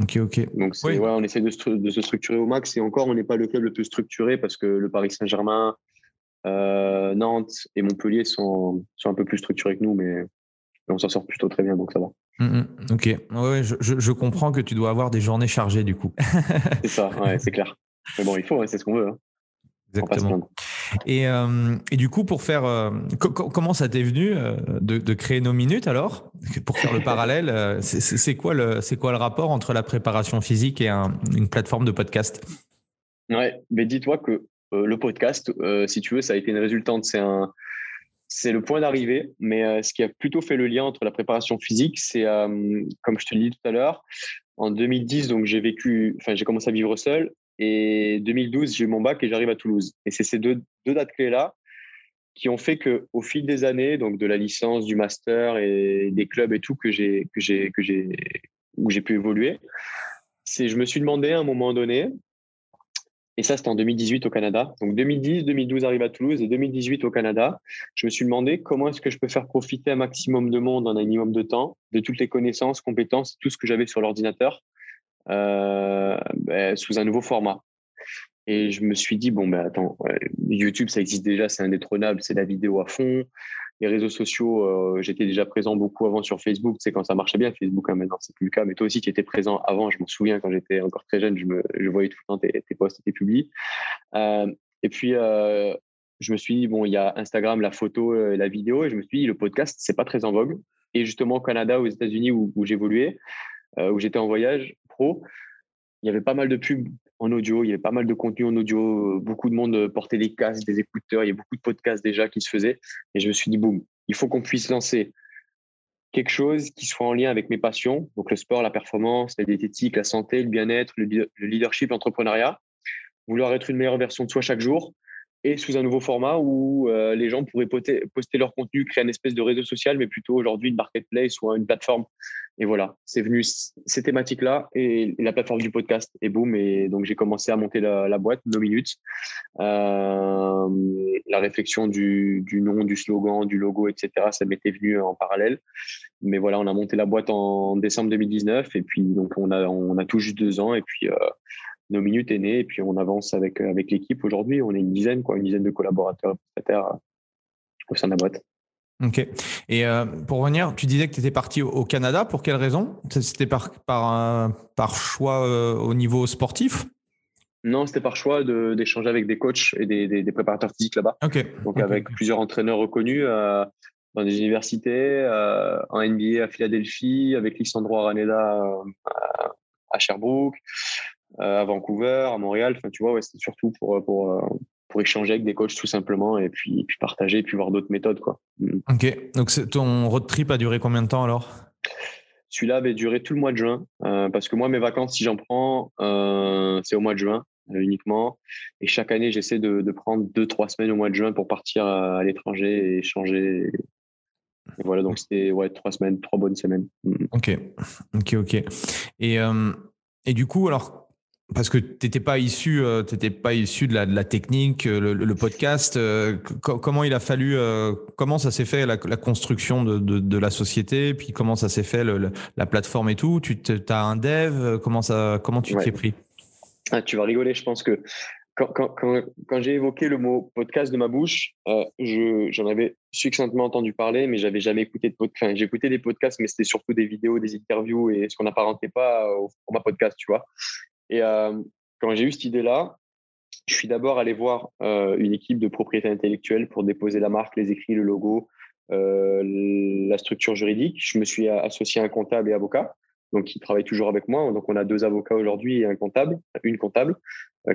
ok, ok. Donc ouais, on essaie de, de, se structurer au max et encore, on n'est pas le club le plus structuré parce que le Paris Saint-Germain, euh, Nantes et Montpellier sont, sont un peu plus structurés que nous, mais on s'en sort plutôt très bien, donc ça va. Mmh, mmh. ok, ouais, je, je, comprends que tu dois avoir des journées chargées du coup. c'est ça, ouais, c'est clair. Mais bon, il faut, c'est ce qu'on veut. Hein. Exactement. Et, euh, et, du coup, pour faire, euh, comment ça t'est venu euh, de, de, créer nos minutes alors? Pour faire le parallèle, c'est quoi le, c'est quoi le rapport entre la préparation physique et une plateforme de podcast? Ouais, mais dis-toi que le podcast, si tu veux, ça a été une résultante. C'est un, c'est le point d'arrivée. Mais ce qui a plutôt fait le lien entre la préparation physique, c'est comme je te l'ai dit tout à l'heure, en 2010, donc j'ai vécu, enfin j'ai commencé à vivre seul et 2012, j'ai eu mon bac et j'arrive à Toulouse. Et c'est ces deux, dates clés-là qui ont fait que au fil des années, donc de la licence, du master et des clubs et tout que j'ai que j'ai que j'ai où j'ai pu évoluer, c'est je me suis demandé à un moment donné, et ça c'était en 2018 au Canada. Donc 2010, 2012 arrive à Toulouse et 2018 au Canada. Je me suis demandé comment est-ce que je peux faire profiter un maximum de monde en un minimum de temps, de toutes les connaissances, compétences, tout ce que j'avais sur l'ordinateur euh, ben, sous un nouveau format. Et je me suis dit, bon, ben attends, YouTube, ça existe déjà, c'est indétrônable, c'est la vidéo à fond. Les réseaux sociaux, euh, j'étais déjà présent beaucoup avant sur Facebook, c'est quand ça marchait bien, Facebook, hein, maintenant, c'est plus le cas. Mais toi aussi, tu étais présent avant, je me souviens, quand j'étais encore très jeune, je, me, je voyais tout le temps tes, tes posts, tes publis. Euh, et puis, je me suis dit, bon, il y a Instagram, la photo, la vidéo, et je me suis dit, le podcast, c'est pas très en vogue. Et justement, au Canada, aux États-Unis, où j'évoluais, où j'étais en voyage, il y avait pas mal de pubs en audio, il y avait pas mal de contenu en audio, beaucoup de monde portait des casques, des écouteurs, il y a beaucoup de podcasts déjà qui se faisaient. Et je me suis dit, boum, il faut qu'on puisse lancer quelque chose qui soit en lien avec mes passions, donc le sport, la performance, la diététique, la santé, le bien-être, le leadership, l'entrepreneuriat, vouloir être une meilleure version de soi chaque jour et sous un nouveau format où euh, les gens pourraient poster, leur contenu, créer une espèce de réseau social, mais plutôt aujourd'hui une marketplace ou une plateforme. Et voilà, c'est venu ces thématiques-là et, la plateforme du podcast. Et boum, et donc j'ai commencé à monter la, boîte, nos minutes. Euh, la réflexion du, du, nom, du slogan, du logo, etc., ça m'était venu en parallèle. Mais voilà, on a monté la boîte en décembre 2019 et puis donc on a, on a tout juste deux ans et puis euh, nos minutes est née et puis on avance avec, euh, avec l'équipe. Aujourd'hui, on est une dizaine, quoi, une dizaine de collaborateurs prestataires euh, au sein de la boîte. Ok. Et euh, pour revenir, tu disais que tu étais parti au Canada. Pour quelle raison? C'était par, par, par choix au niveau sportif? Non, c'était par choix d'échanger avec des coachs et des, des, préparateurs physiques là-bas. Ok. Donc avec plusieurs entraîneurs reconnus dans des universités, en NBA à Philadelphie, avec Lissandro Araneda à Sherbrooke, à Vancouver, à Montréal. Enfin, tu vois, ouais, c'était surtout pour, pour, euh, pour échanger avec des coachs tout simplement et puis, puis partager et puis voir d'autres méthodes. Quoi. Mm. Ok. Donc, ton road trip a duré combien de temps alors? Celui-là avait duré tout le mois de juin euh, parce que moi, mes vacances, si j'en prends, c'est au mois de juin uniquement. Et chaque année, j'essaie de, de, prendre deux, trois semaines au mois de juin pour partir à, l'étranger et échanger. Et voilà, donc c'était ouais, trois semaines, trois bonnes semaines. Mm. Ok, ok, ok. Et, et du coup, alors, parce que tu n'étais pas issu, euh, pas issu de la, de la technique, euh, le, podcast. Euh, comment il a fallu, comment ça s'est fait la, construction de, de, la société, puis comment ça s'est fait la plateforme et tout. Tu as un dev, comment ça, comment tu t'y pris? Ah, Tu vas rigoler, je pense que quand, quand, quand, quand j'ai évoqué le mot podcast de ma bouche, j'en avais succinctement entendu parler, mais j'avais jamais écouté de podcast. Enfin, j'écoutais des podcasts, mais c'était surtout des vidéos, des interviews et ce qu'on n'apparentait pas au format podcast, tu vois. Et quand j'ai eu cette idée-là, je suis d'abord allé voir une équipe de propriété intellectuelle pour déposer la marque, les écrits, le logo, la structure juridique. Je me suis associé à un comptable et avocat, donc qui travaille toujours avec moi. Donc on a deux avocats aujourd'hui et un comptable, une comptable,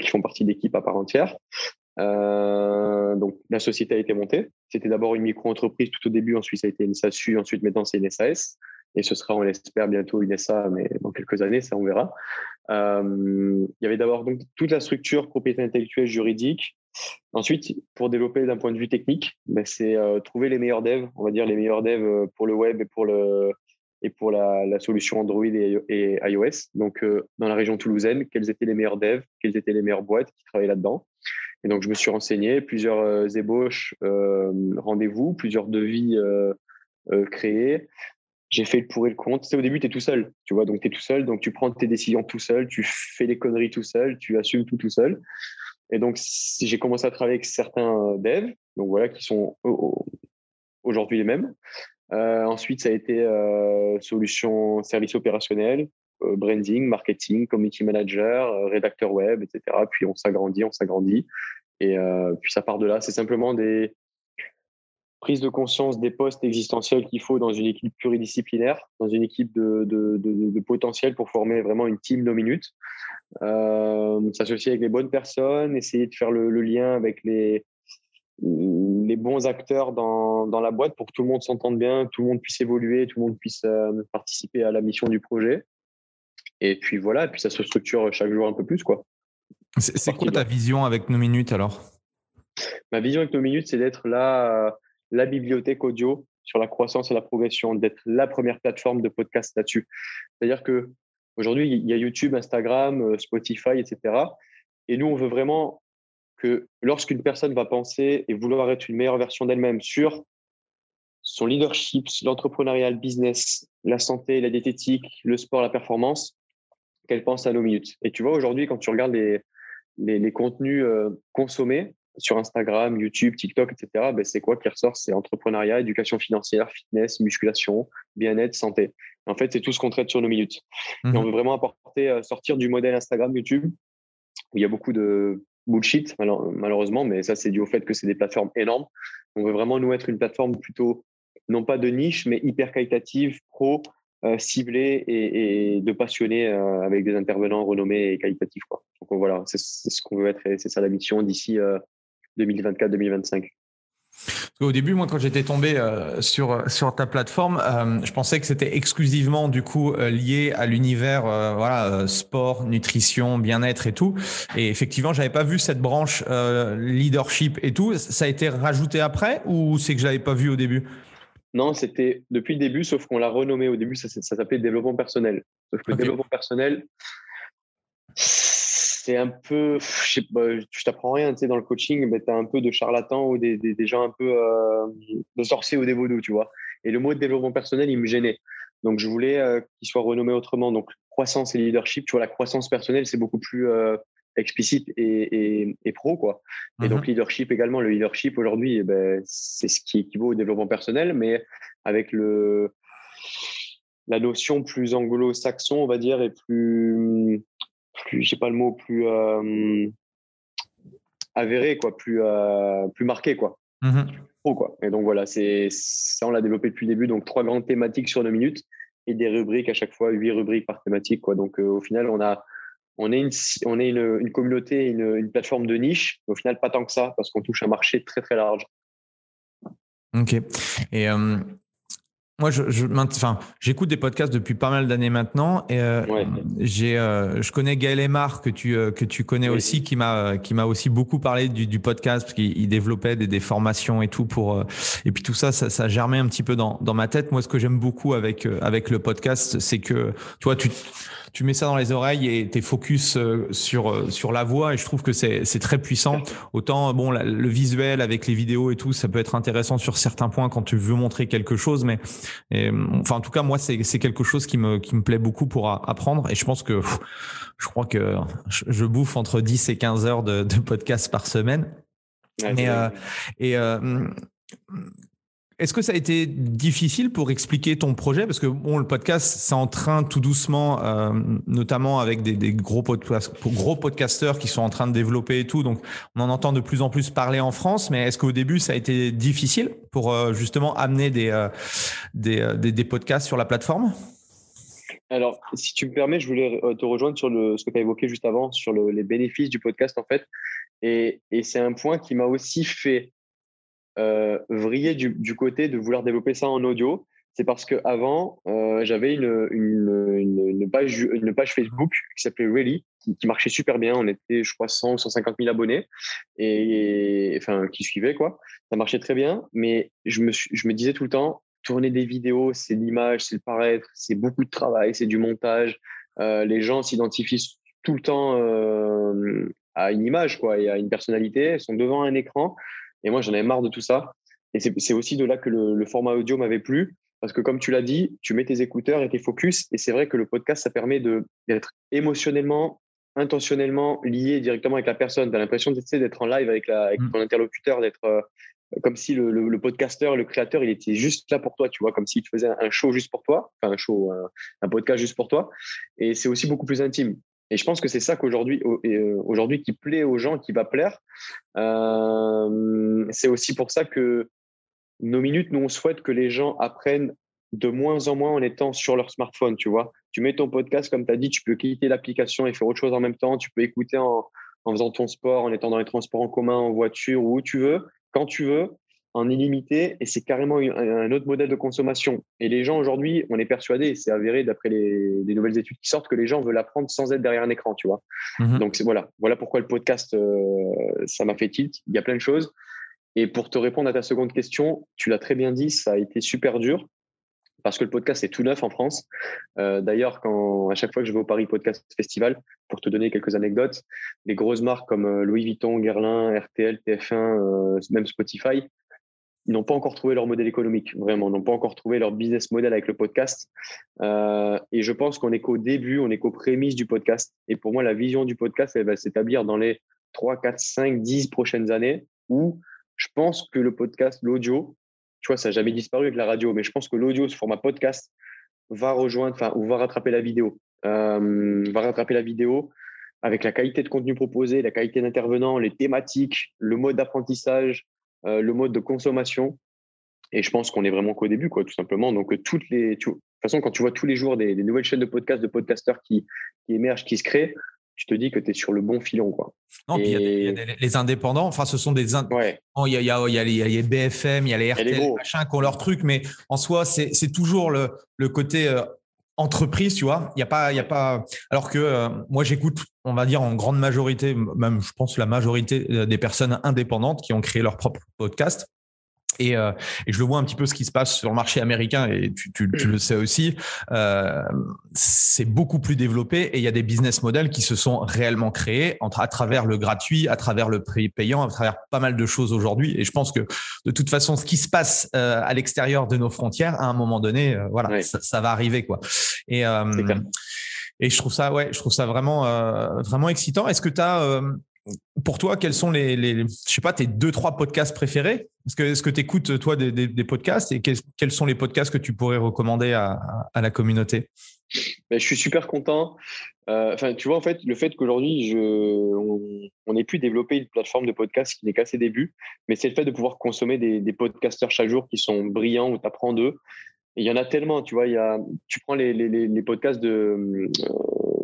qui font partie d'équipe à part entière. donc la société a été montée. C'était d'abord une micro-entreprise tout au début, ensuite ça a été une SASU, ensuite maintenant c'est une SAS et ce sera, on l'espère, bientôt une mais dans quelques années, ça on verra. Euh, il y avait d'abord donc toute la structure propriété intellectuelle juridique. Ensuite, pour développer d'un point de vue technique, ben, c'est euh, trouver les meilleurs devs, on va dire les meilleurs devs euh, pour le web et pour le et pour la, la solution Android et, iOS. Donc, dans la région toulousaine, quels étaient les meilleurs devs, quelles étaient les meilleures boîtes qui travaillaient là-dedans. Et donc, je me suis renseigné, plusieurs ébauches, rendez-vous, plusieurs devis créés j'ai fait le pour et le contre. au début, tu es tout seul, tu vois, donc tu tout seul, donc tu prends tes décisions tout seul, tu fais des conneries tout seul, tu assumes tout tout seul. Et donc, j'ai commencé à travailler avec certains devs, donc voilà, qui sont aujourd'hui les mêmes. Euh, ensuite, ça a été euh, solution service opérationnel, euh, branding, marketing, community manager, rédacteur web, etc. Puis on s'agrandit, on s'agrandit. Et puis ça part de là. C'est simplement des, prise de conscience des postes existentiels qu'il faut dans une équipe pluridisciplinaire, dans une équipe de, de, de, potentiel pour former vraiment une team no minutes. Euh, s'associer avec les bonnes personnes, essayer de faire le, lien avec les, les bons acteurs dans, dans, la boîte pour que tout le monde s'entende bien, tout le monde puisse évoluer, tout le monde puisse euh, participer à la mission du projet. Et puis voilà, et puis ça se structure chaque jour un peu plus. quoi. C'est quoi ta vision avec nos minutes alors? Ma vision avec nos minutes, c'est d'être là la bibliothèque audio sur la croissance et la progression, d'être la première plateforme de podcast là-dessus. C'est-à-dire que aujourd'hui, il y a YouTube, Instagram, euh, Spotify, etc. Et nous, on veut vraiment que lorsqu'une personne va penser et vouloir être une meilleure version d'elle-même sur son leadership, l'entrepreneuriat, le business, la santé, la diététique, le sport, la performance, qu'elle pense à nos minutes. Et tu vois, aujourd'hui, quand tu regardes les, les, contenus euh, consommés, sur Instagram, YouTube, TikTok, etc., ben, c'est quoi qui ressort? C'est entrepreneuriat, éducation financière, fitness, musculation, bien-être, santé. En fait, c'est tout ce qu'on traite sur nos minutes. Et on mhm. veut vraiment apporter, euh, sortir du modèle Instagram, YouTube, où il y a beaucoup de bullshit, malheureusement, mais ça, c'est dû au fait que c'est des plateformes énormes. On veut vraiment nous être une plateforme plutôt, non pas de niche, mais hyper qualitative, pro, euh, ciblée et, de passionnés euh, avec des intervenants renommés et qualitatifs. Quoi. Donc voilà, c'est ce qu'on veut être et c'est ça la mission d'ici 2024-2025. Au début, moi, quand j'étais tombé euh, sur sur ta plateforme, euh, je pensais que c'était exclusivement du coup euh, lié à l'univers voilà sport, nutrition, bien-être et tout. Et effectivement, j'avais pas vu cette branche leadership et tout. Ça a été rajouté après ou c'est que je l'avais pas vu au début? Non, c'était depuis le début, sauf qu'on l'a renommé au début. Ça, ça s'appelait développement personnel. Sauf que développement personnel, c'est un peu, je sais pas, je t'apprends rien, tu sais, dans le coaching, mais tu as un peu de charlatans ou des, des, gens un peu euh, de sorciers ou des vaudous, tu vois. Et le mot de développement personnel, il me gênait. Donc, je voulais euh, qu'il soit renommé autrement. Donc, croissance et leadership, tu vois, la croissance personnelle, c'est beaucoup plus euh, explicite et, et, pro, quoi. Et donc, mhm. leadership également, le leadership aujourd'hui, eh ben, c'est ce qui équivaut au développement personnel, mais avec le la notion plus anglo-saxon, on va dire, et plus plus, j'ai pas le mot, plus euh, avéré, quoi, plus, euh, plus marqué, quoi. Mmh quoi. Et donc voilà, c'est ça, on l'a développé depuis le début. Donc trois grandes thématiques sur deux minutes et des rubriques à chaque fois, huit rubriques par thématique, quoi. Donc euh, au final, on a on est une, on est une, une communauté, une, une, plateforme de niche. Au final, pas tant que ça, parce qu'on touche un marché très très large. Ok. Et moi, je, je enfin, j'écoute des podcasts depuis pas mal d'années maintenant. Et euh, j'ai, euh, je connais Gaël Aymar que tu euh, que tu connais aussi, qui m'a qui m'a aussi beaucoup parlé du, du podcast parce qu'il développait des, des, formations et tout pour. et puis tout ça, ça, ça germait un petit peu dans dans ma tête. Moi, ce que j'aime beaucoup avec avec le podcast, c'est que tu vois, tu tu mets ça dans les oreilles et tu es focus euh, sur, euh, sur la voix et je trouve que c'est très puissant. Autant, bon, le visuel avec les vidéos et tout, ça peut être intéressant sur certains points quand tu veux montrer quelque chose, mais enfin, en tout cas, moi, c'est quelque chose qui me, qui me plaît beaucoup pour apprendre et je pense que je crois que je, bouffe entre 10 et 15 heures de, de podcast par semaine. et, euh, et est-ce que ça a été difficile pour expliquer ton projet? Parce que bon, le podcast, c'est en train tout doucement, euh, notamment avec des, gros, podcast, gros podcasteurs qui sont en train de développer et tout. Donc, on en entend de plus en plus parler en France. Mais est-ce qu'au début, ça a été difficile pour euh, justement amener des, euh, des, des, podcasts sur la plateforme? Alors, si tu me permets, je voulais te rejoindre sur le, ce que tu as évoqué juste avant, sur le, les bénéfices du podcast, en fait. Et, et c'est un point qui m'a aussi fait euh, vriller du, côté de vouloir développer ça en audio, c'est parce qu'avant, euh, j'avais une, une, page, une page Facebook qui s'appelait Really, qui, qui, marchait super bien. On était, je crois, 100 ou 150 000 abonnés, et, enfin, qui suivaient, quoi. Ça marchait très bien, mais je me, je me disais tout le temps, tourner des vidéos, c'est l'image, c'est le paraître, c'est beaucoup de travail, c'est du montage. Euh, les gens s'identifient tout le temps euh, à une image, quoi, et à une personnalité. Ils sont devant un écran. Et moi, j'en avais marre de tout ça. Et c'est aussi de là que le, format audio m'avait plu. Parce que comme tu l'as dit, tu mets tes écouteurs et tes focus. Et c'est vrai que le podcast, ça permet d'être émotionnellement, intentionnellement lié directement avec la personne. Tu as l'impression d'être en live avec, la, avec mm. ton interlocuteur, d'être euh, comme si le, le, podcasteur, le créateur, il était juste là pour toi, tu vois, comme s'il faisait un show juste pour toi, enfin un show, un podcast juste pour toi. Et c'est aussi beaucoup plus intime. Et je pense que c'est ça qu'aujourd'hui, euh, aujourd'hui, qui plaît aux gens, qui va plaire. Euh, c'est aussi pour ça que nos minutes, nous, on souhaite que les gens apprennent de moins en moins en étant sur leur smartphone, tu vois. Tu mets ton podcast, comme tu as dit, tu peux quitter l'application et faire autre chose en même temps. Tu peux écouter en, en faisant ton sport, en étant dans les transports en commun, en voiture, où tu veux, quand tu veux en illimité et c'est carrément un autre modèle de consommation. Et les gens aujourd'hui, on est persuadé, c'est avéré d'après les, nouvelles études qui sortent, que les gens veulent apprendre sans être derrière un écran, tu vois. Mhm. Donc voilà, voilà pourquoi le podcast, euh, ça m'a fait tilt. Il y a plein de choses. Et pour te répondre à ta seconde question, tu l'as très bien dit, ça a été super dur parce que le podcast est tout neuf en France. Euh, d'ailleurs, quand à chaque fois que je vais au Paris Podcast Festival, pour te donner quelques anecdotes, les grosses marques comme euh, Louis Vuitton, Guerlain, RTL, TF1, même Spotify ils n'ont pas encore trouvé leur modèle économique, vraiment, n'ont pas encore trouvé leur business model avec le podcast. Euh, et je pense qu'on est qu'au début, on est qu'aux prémices du podcast. Et pour moi, la vision du podcast, elle va s'établir dans les 3, 4, 5, 10 prochaines années où je pense que le podcast, l'audio, tu vois, ça n'a jamais disparu avec la radio, mais je pense que l'audio, ce format podcast, va rejoindre, enfin, ou va rattraper la vidéo. Euh, va rattraper la vidéo avec la qualité de contenu proposé, la qualité d'intervenant, les thématiques, le mode d'apprentissage, euh, le mode de consommation. Et je pense qu'on est vraiment qu'au début, quoi, tout simplement. Donc, euh, toutes les, de toute façon, quand tu vois tous les jours des, nouvelles chaînes de podcasts, de podcasteurs qui, qui émergent, qui se créent, tu te dis que tu es sur le bon filon. Quoi. Non, puis il y, a les indépendants, enfin, ce sont des. Ouais. il, y a, y a, les BFM, il y a les RTL, les machin, qui ont leur truc, mais en soi, c'est toujours le, le côté entreprise, tu vois. Il y a pas, il y a pas. Alors que moi, j'écoute, on va dire en grande majorité, même je pense la majorité des personnes indépendantes qui ont créé leur propre podcast. Et, euh, et, je le vois un petit peu ce qui se passe sur le marché américain et tu, tu, tu le sais aussi. Euh, c'est beaucoup plus développé et il y a des business models qui se sont réellement créés entre, à travers le gratuit, à travers le prix payant, à travers pas mal de choses aujourd'hui. Et je pense que de toute façon, ce qui se passe euh, à l'extérieur de nos frontières, à un moment donné, euh, voilà, ça, ça, va arriver quoi. Et et je trouve ça, ouais, je trouve ça vraiment, vraiment excitant. Est-ce que tu as pour toi, quels sont les, je sais pas, tes deux, trois podcasts préférés? Est-ce que, que tu écoutes, toi, des, podcasts? Et quels, sont les podcasts que tu pourrais recommander à, la communauté? Ben, Je suis super content. Euh, enfin, tu vois, en fait, le fait qu'aujourd'hui, on n'ait pu développer une plateforme de podcast qui n'est qu'à ses débuts, mais c'est le fait de pouvoir consommer des, des podcasteurs chaque jour qui sont brillants, où tu apprends d'eux. il y en a tellement, tu vois, il y a, tu prends les, podcasts de,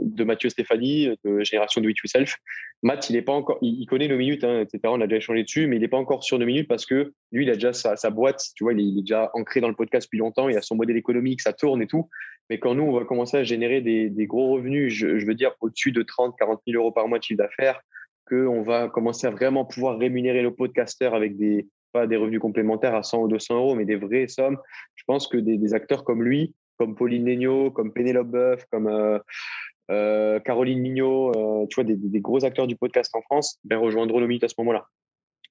de Mathieu Stéphanie, de Génération Do It Yourself. Matt, il est pas encore, il, connaît nos minutes, hein, etc. On a déjà échangé dessus, mais il n'est pas encore sur nos minutes parce que lui, il a déjà sa, boîte, tu vois, il est, déjà ancré dans le podcast depuis longtemps, il a son modèle économique, ça tourne et tout. Mais quand nous, on va commencer à générer des, gros revenus, je, veux dire au-dessus de 30, 40 000 euros par mois de chiffre d'affaires, qu'on va commencer à vraiment pouvoir rémunérer nos podcasteurs avec des, pas des revenus complémentaires à 100 ou 200 euros, mais des vraies sommes. Je pense que des, acteurs comme lui, comme Pauline Negno, comme Pénélope Boeuf, comme euh, euh, Caroline Mignot, euh, tu vois, des, gros acteurs du podcast en France, ben, rejoindront nos minutes à ce moment-là.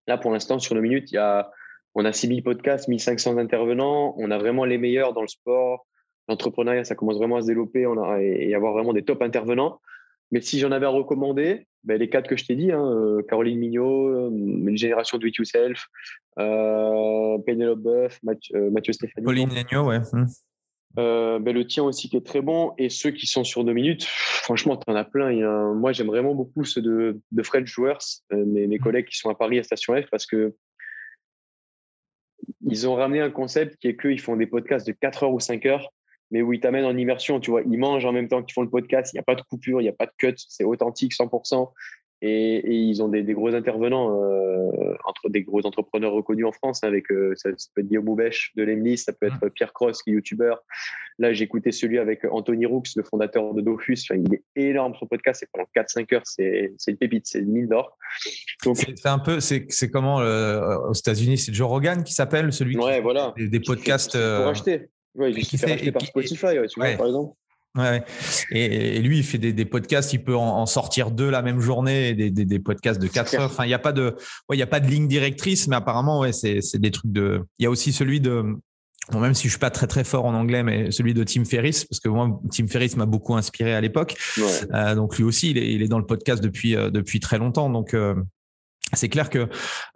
Là, pour l'instant, sur nos minutes, il y a, on a 6000 podcasts, 1500 intervenants, on a vraiment les meilleurs dans le sport, l'entrepreneuriat, ça commence vraiment à se développer on a, et avoir vraiment des top intervenants. Mais si j'en avais à recommander, ben, les quatre que je t'ai dit, hein, euh, Caroline Mignot, une génération do it yourself, euh, Penelope Boeuf, Mathieu, Mathieu Stéphanie. Pauline Mignot, ouais. Euh, ben, le tien aussi qui est très bon et ceux qui sont sur deux minutes, franchement, tu en as plein. Il y a Moi, j'aime vraiment beaucoup ceux de, de Fred Joueurs, euh, mes, mes, collègues qui sont à Paris à Station F, parce que ils ont ramené un concept qui est qu'ils font des podcasts de 4 heures ou 5 heures, mais où ils t'amènent en immersion. Tu vois, ils mangent en même temps qu'ils font le podcast. Il n'y a pas de coupure, il n'y a pas de cut, c'est authentique 100%. Et, ils ont des, gros intervenants euh, entre des gros entrepreneurs reconnus en France. Hein, avec euh, ça, peut être Guillaume Boubèche de l'Emlis, ça peut être mmh. Pierre Cross qui est youtubeur. Là, j'ai écouté celui avec Anthony Roux, le fondateur de Dofus. il est énorme son podcast. C'est pendant 4-5 heures. C'est une pépite, c'est une mine d'or. c'est un peu, c'est comment euh, aux États-Unis, c'est Joe Rogan qui s'appelle celui ouais, voilà. des, podcasts. Pour acheter. Ouais, il fait acheter par Spotify, tu vois, par exemple. Ouais. Et, lui, il fait des, podcasts, il peut en, sortir deux la même journée, des, des, des podcasts de quatre heures. Enfin, il n'y a pas de, ouais, il y a pas de ligne directrice, mais apparemment, ouais, c'est, c'est des trucs de. Il y a aussi celui de. Bon, même si je suis pas très très fort en anglais, mais celui de Tim Ferriss, parce que moi, Tim Ferriss m'a beaucoup inspiré à l'époque. Ouais. Euh, donc lui aussi, il est, il est dans le podcast depuis euh, depuis très longtemps. Donc euh, c'est clair que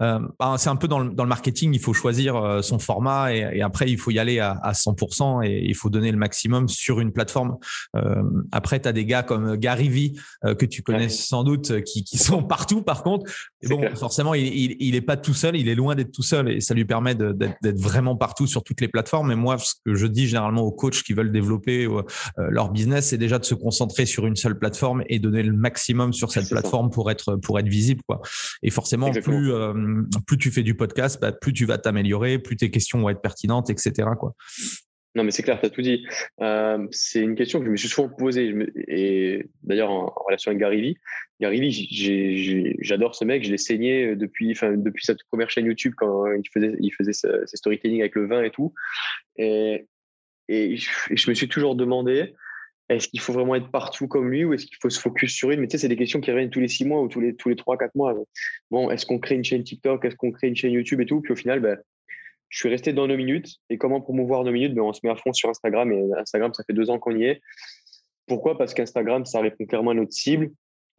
euh, ben, c'est un peu dans le, dans le, marketing, il faut choisir euh, son format et, et, après il faut y aller à, à 100% et il faut donner le maximum sur une plateforme. Euh, après, tu as des gars comme Gary Vee euh, que tu connais sans doute qui, qui, sont partout par contre. Et bon, forcément, il, il, il, est pas tout seul, il est loin d'être tout seul et ça lui permet d'être vraiment partout sur toutes les plateformes. Et moi, ce que je dis généralement aux coachs qui veulent développer euh, leur business, c'est déjà de se concentrer sur une seule plateforme et donner le maximum sur cette plateforme pour être pour être visible quoi. Et forcément, plus, euh, plus tu fais du podcast, bah, plus tu vas t'améliorer, plus tes questions vont être pertinentes, etc. Quoi. Non, mais c'est clair, tu as tout dit. Euh, c'est une question que je me suis souvent posée. Et d'ailleurs, en, relation avec Gary Vee, Gary Vee, j'adore ce mec. Je l'ai saigné depuis, depuis sa première chaîne YouTube quand il faisait, il faisait ses storytelling avec le vin et tout. Et, et je me suis toujours demandé est-ce qu'il faut vraiment être partout comme lui ou est-ce qu'il faut se focus sur une? Mais tu sais, c'est des questions qui reviennent tous les six mois ou tous les, tous les trois, quatre mois. Bon, est-ce qu'on crée une chaîne TikTok? Est-ce qu'on crée une chaîne YouTube et tout? Puis au final, ben, je suis resté dans nos minutes. Et comment promouvoir nos minutes? Ben, On se met à fond sur Instagram. Et Instagram, ça fait deux ans qu'on y est. Pourquoi? Parce qu'Instagram, ça répond clairement à notre cible.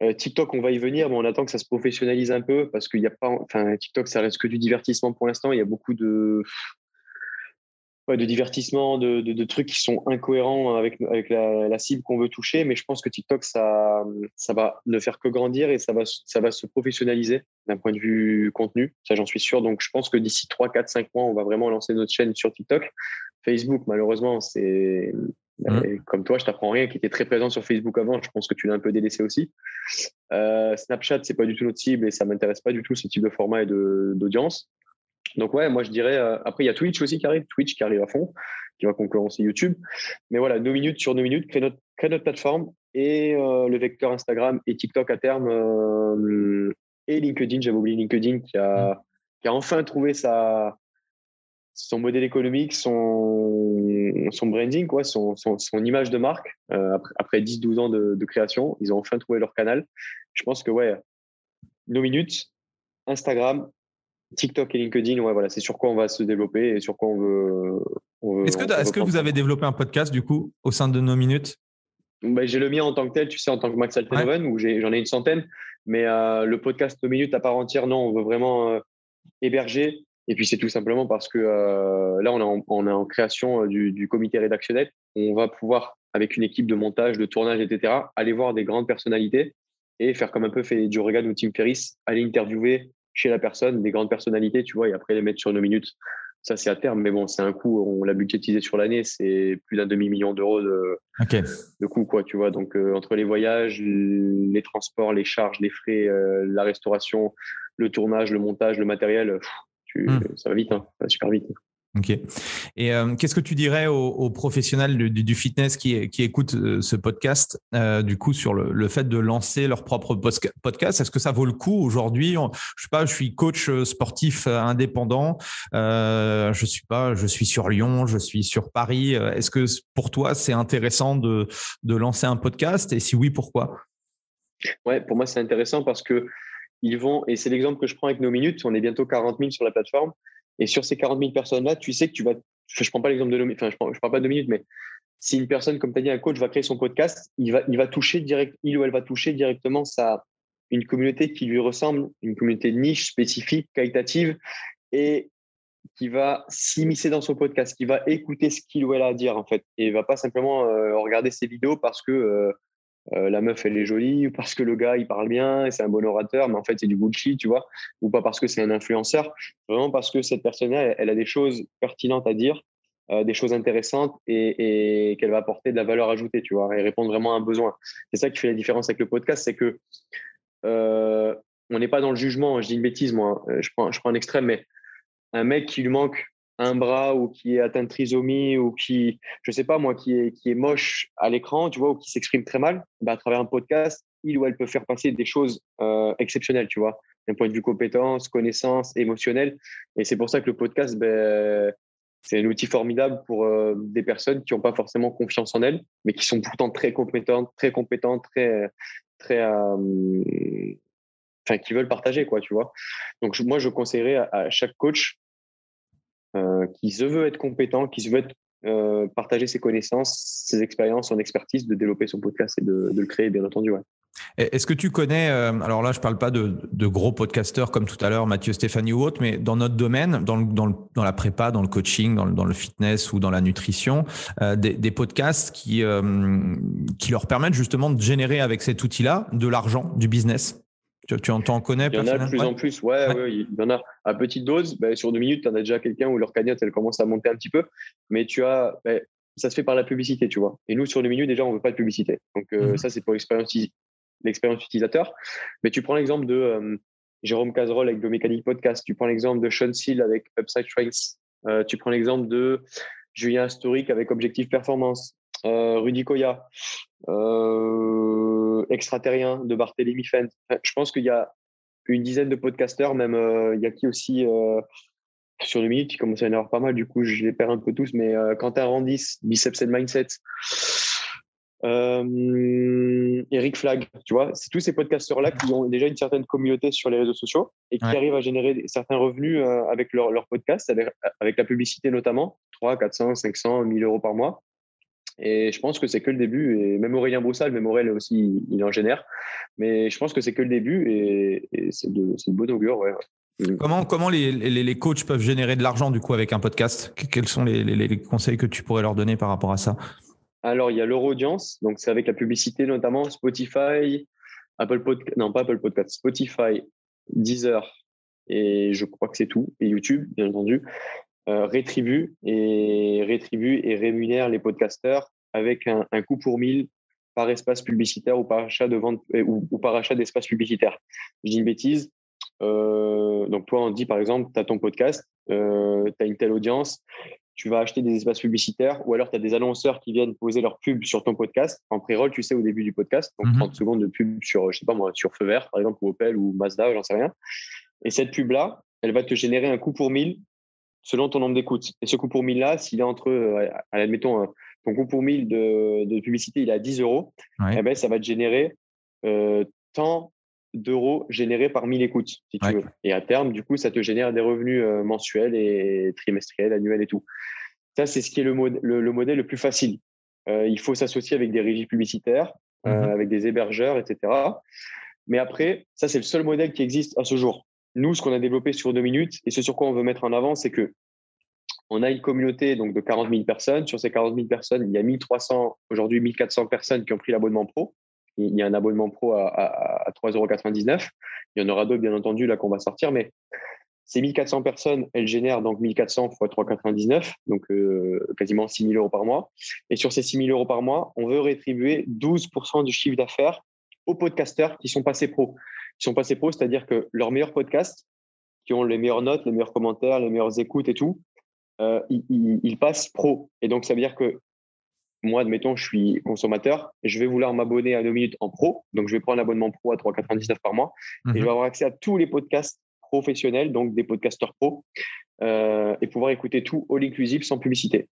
Euh, TikTok, on va y venir, mais on attend que ça se professionnalise un peu parce qu'il n'y a pas, enfin, TikTok, ça reste que du divertissement pour l'instant. Il y a beaucoup de, de divertissement, de, de, trucs qui sont incohérents avec, avec la, cible qu'on veut toucher. Mais je pense que TikTok, ça, ça va ne faire que grandir et ça va, ça va se professionnaliser d'un point de vue contenu. Ça, j'en suis sûr. Donc, je pense que d'ici 3, 4, 5 mois, on va vraiment lancer notre chaîne sur TikTok. Facebook, malheureusement, c'est Mmh. Comme toi, je t'apprends rien, qui était très présent sur Facebook avant. Je pense que tu l'as un peu délaissé aussi. Euh, Snapchat, c'est pas du tout notre cible et ça m'intéresse pas du tout ce type de format et d'audience. Donc ouais, moi je dirais. Euh, après, il y a Twitch aussi qui arrive, Twitch qui arrive à fond, qui va concurrencer YouTube. Mais voilà, nos minutes sur nos minutes, créer notre, notre plateforme et euh, le vecteur Instagram et TikTok à terme euh, et LinkedIn. J'avais oublié LinkedIn qui a, mmh. qui a enfin trouvé sa, son modèle économique, son, son branding, quoi, son, son, son image de marque. Après, après 10-12 ans de, de, création, ils ont enfin trouvé leur canal. Je pense que ouais, nos minutes, Instagram, TikTok et LinkedIn, ouais, voilà, c'est sur quoi on va se développer et sur quoi on veut. est-ce que, est que vous avez développé un podcast du coup au sein de nos minutes? Bah, J'ai le mien en tant que tel, tu sais, en tant que Max Altenhoven, où j'en ai, une centaine. Mais euh, le podcast nos minutes à part entière, non, on veut vraiment euh, héberger et puis c'est tout simplement parce que euh, là, on est en, on est en création du, du, comité rédactionnel. On va pouvoir, avec une équipe de montage, de tournage, etc., aller voir des grandes personnalités et faire comme un peu fait Joe Rogan ou Tim Ferriss, aller interviewer chez la personne des grandes personnalités, tu vois, et après les mettre sur nos minutes. Ça, c'est à terme, mais bon, c'est un coût. On l'a budgétisé sur l'année, c'est plus d'un demi-million d'euros de, okay. de coût, quoi, tu vois. Donc, euh, entre les voyages, les transports, les charges, les frais, euh, la restauration, le tournage, le montage, le matériel, pff, Hmm. Ça va vite, hein, ça va super vite. Ok. Et euh, qu'est-ce que tu dirais aux, professionnels du, fitness qui, qui écoutent euh, ce podcast, euh, du coup, sur le, le, fait de lancer leur propre podcast? Est-ce que ça vaut le coup aujourd'hui? Je sais pas, je suis coach sportif indépendant. Je suis pas, je suis sur Lyon, je suis sur Paris. Est-ce que pour toi c'est intéressant de, de lancer un podcast? Et si oui, pourquoi? Ouais, pour moi c'est intéressant parce que ils vont, et c'est l'exemple que je prends avec nos minutes, on est bientôt 40 000 sur la plateforme, et sur ces 40 000 personnes-là, tu sais que tu vas, je prends pas l'exemple de enfin, je prends, pas de minutes, mais si une personne, comme tu as dit, un coach va créer son podcast, il va, il va toucher direct, il ou elle va toucher directement sa, une communauté qui lui ressemble, une communauté niche, spécifique, qualitative, et qui va s'immiscer dans son podcast, qui va écouter ce qu'il ou elle a à dire, en fait, et va pas simplement euh, regarder ses vidéos parce que euh, euh, la meuf elle est jolie ou parce que le gars il parle bien et c'est un bon orateur mais en fait c'est du bullshit tu vois ou pas parce que c'est un influenceur vraiment parce que cette personne là elle, a des choses pertinentes à dire euh, des choses intéressantes et, qu'elle va apporter de la valeur ajoutée tu vois et répondre vraiment à un besoin. C'est ça qui fait la différence avec le podcast c'est que euh, on n'est pas dans le jugement je dis une bêtise moi je prends je prends un extrême mais un mec qui lui manque un bras ou qui est atteint de trisomie ou qui, je sais pas moi, qui est, qui est moche à l'écran, tu vois, ou qui s'exprime très mal, bah, à travers un podcast, il ou elle peut faire passer des choses euh, exceptionnelles, tu vois, d'un point de vue compétence, connaissance, émotionnel. Et c'est pour ça que le podcast, ben, c'est un outil formidable pour euh, des personnes qui n'ont pas forcément confiance en elles, mais qui sont pourtant très compétentes, très compétentes, très, très, euh, enfin, qui veulent partager, quoi, tu vois. Donc, moi, je conseillerais à chaque coach qui se veut être compétent, qui se veut euh, partager ses connaissances, ses expériences, son expertise, de développer son podcast et de, le créer, bien entendu. Est-ce que tu connais, euh, alors là je ne parle pas de, gros podcasteurs comme tout à l'heure, Mathieu Stéphanie ou autre, mais dans notre domaine, dans, la prépa, dans le coaching, dans le, fitness ou dans la nutrition, des, podcasts qui leur permettent justement de générer avec cet outil-là de l'argent, du business? Tu, en, en connais Il y en a de plus en plus, ouais, ouais. il y en a à petite dose. Ben, sur deux minutes, tu en as déjà quelqu'un où leur cagnotte, elle commence à monter un petit peu. Mais tu as, ben, ça se fait par la publicité, tu vois. Et nous, sur deux minutes, déjà, on ne veut pas de publicité. Donc, euh, mhm. ça, c'est pour l'expérience utilisateur. Mais tu prends l'exemple de euh, Jérôme Cazerolle avec Biomécanique Podcast. Tu prends l'exemple de Sean Seal avec Upside Strengths. Euh, tu prends l'exemple de Julien Historique avec Objectif Performance. Rudy Koya. Euh, extraterrien de Barthélémy Fent. Je pense qu'il y a une dizaine de podcasteurs, même euh, il y a qui aussi euh, sur le minute, qui commence à y en avoir pas mal, du coup je les perds un peu tous, mais Quentin Randis, Biceps and Mindset, Eric Flag, tu vois, c'est tous ces podcasteurs-là qui ont déjà une certaine communauté sur les réseaux sociaux et qui arrivent à générer certains revenus avec leur, leur podcast, avec, avec, la publicité notamment, 3, 400, 500, 1000 euros par mois. Et je pense que c'est que le début. Et même Aurélien Broussal, même Aurélien aussi, il en génère. Mais je pense que c'est que le début et, c'est de, de bon augure. Ouais. Comment, comment les, les, les, coachs peuvent générer de l'argent du coup avec un podcast? Quels sont les, les, conseils que tu pourrais leur donner par rapport à ça? Alors, il y a leur audience. Donc, c'est avec la publicité notamment Spotify, Apple Podcast, non pas Apple Podcast, Spotify, Deezer et je crois que c'est tout. Et YouTube, bien entendu. Euh, rétribue et rétribue et rémunère les podcasteurs avec un, coût pour 1000 par espace publicitaire ou par achat de vente ou, par achat d'espace publicitaire. Je dis une bêtise. donc toi, on dit par exemple, tu as ton podcast, tu as une telle audience, tu vas acheter des espaces publicitaires ou alors tu as des annonceurs qui viennent poser leur pub sur ton podcast en pré-roll, tu sais, au début du podcast. Donc, 30 mhm. secondes de pub sur, je sais pas moi, sur Feu Vert, par exemple, ou Opel ou Mazda, j'en sais rien. Et cette pub-là, elle va te générer un coût pour 1000 selon ton nombre d'écoutes. Et ce coût pour 1000 là, s'il est entre, euh, admettons, euh, ton coût pour 1000 de, de publicité, il est à 10 euros, eh ben, ça va te générer euh, tant d'euros générés par 1000 écoutes, si tu veux. Et à terme, du coup, ça te génère des revenus mensuels et trimestriels, annuels et tout. Ça, c'est ce qui est le, le, modèle le plus facile. Il faut s'associer avec des régies publicitaires, mhm. avec des hébergeurs, etc. Mais après, ça, c'est le seul modèle qui existe à ce jour. Nous, ce qu'on a développé sur deux minutes et ce sur quoi on veut mettre en avant, c'est que on a une communauté donc de 40 000 personnes. Sur ces 40 000 personnes, il y a 1300, aujourd'hui 1400 personnes qui ont pris l'abonnement pro il y a un abonnement pro à, à, 3,99€. Il y en aura d'autres, bien entendu, là qu'on va sortir, mais ces 1400 personnes, elles génèrent donc 1400 x 3,99, donc euh, quasiment 6 000 euros par mois. Et sur ces 6 000 euros par mois, on veut rétribuer 12% du chiffre d'affaires aux podcasteurs qui sont passés pro. Sont passés pro, c'est-à-dire que leurs meilleurs podcasts, qui ont les meilleures notes, les meilleurs commentaires, les meilleures écoutes et tout, euh, ils, passent pro. Et donc, ça veut dire que moi, admettons, je suis consommateur, je vais vouloir m'abonner à 2 minutes en pro. Donc, je vais prendre l'abonnement pro à 3,99 par mois et je vais avoir accès à tous les podcasts professionnels, donc des podcasteurs pro, euh, et pouvoir écouter tout all inclusive sans publicité.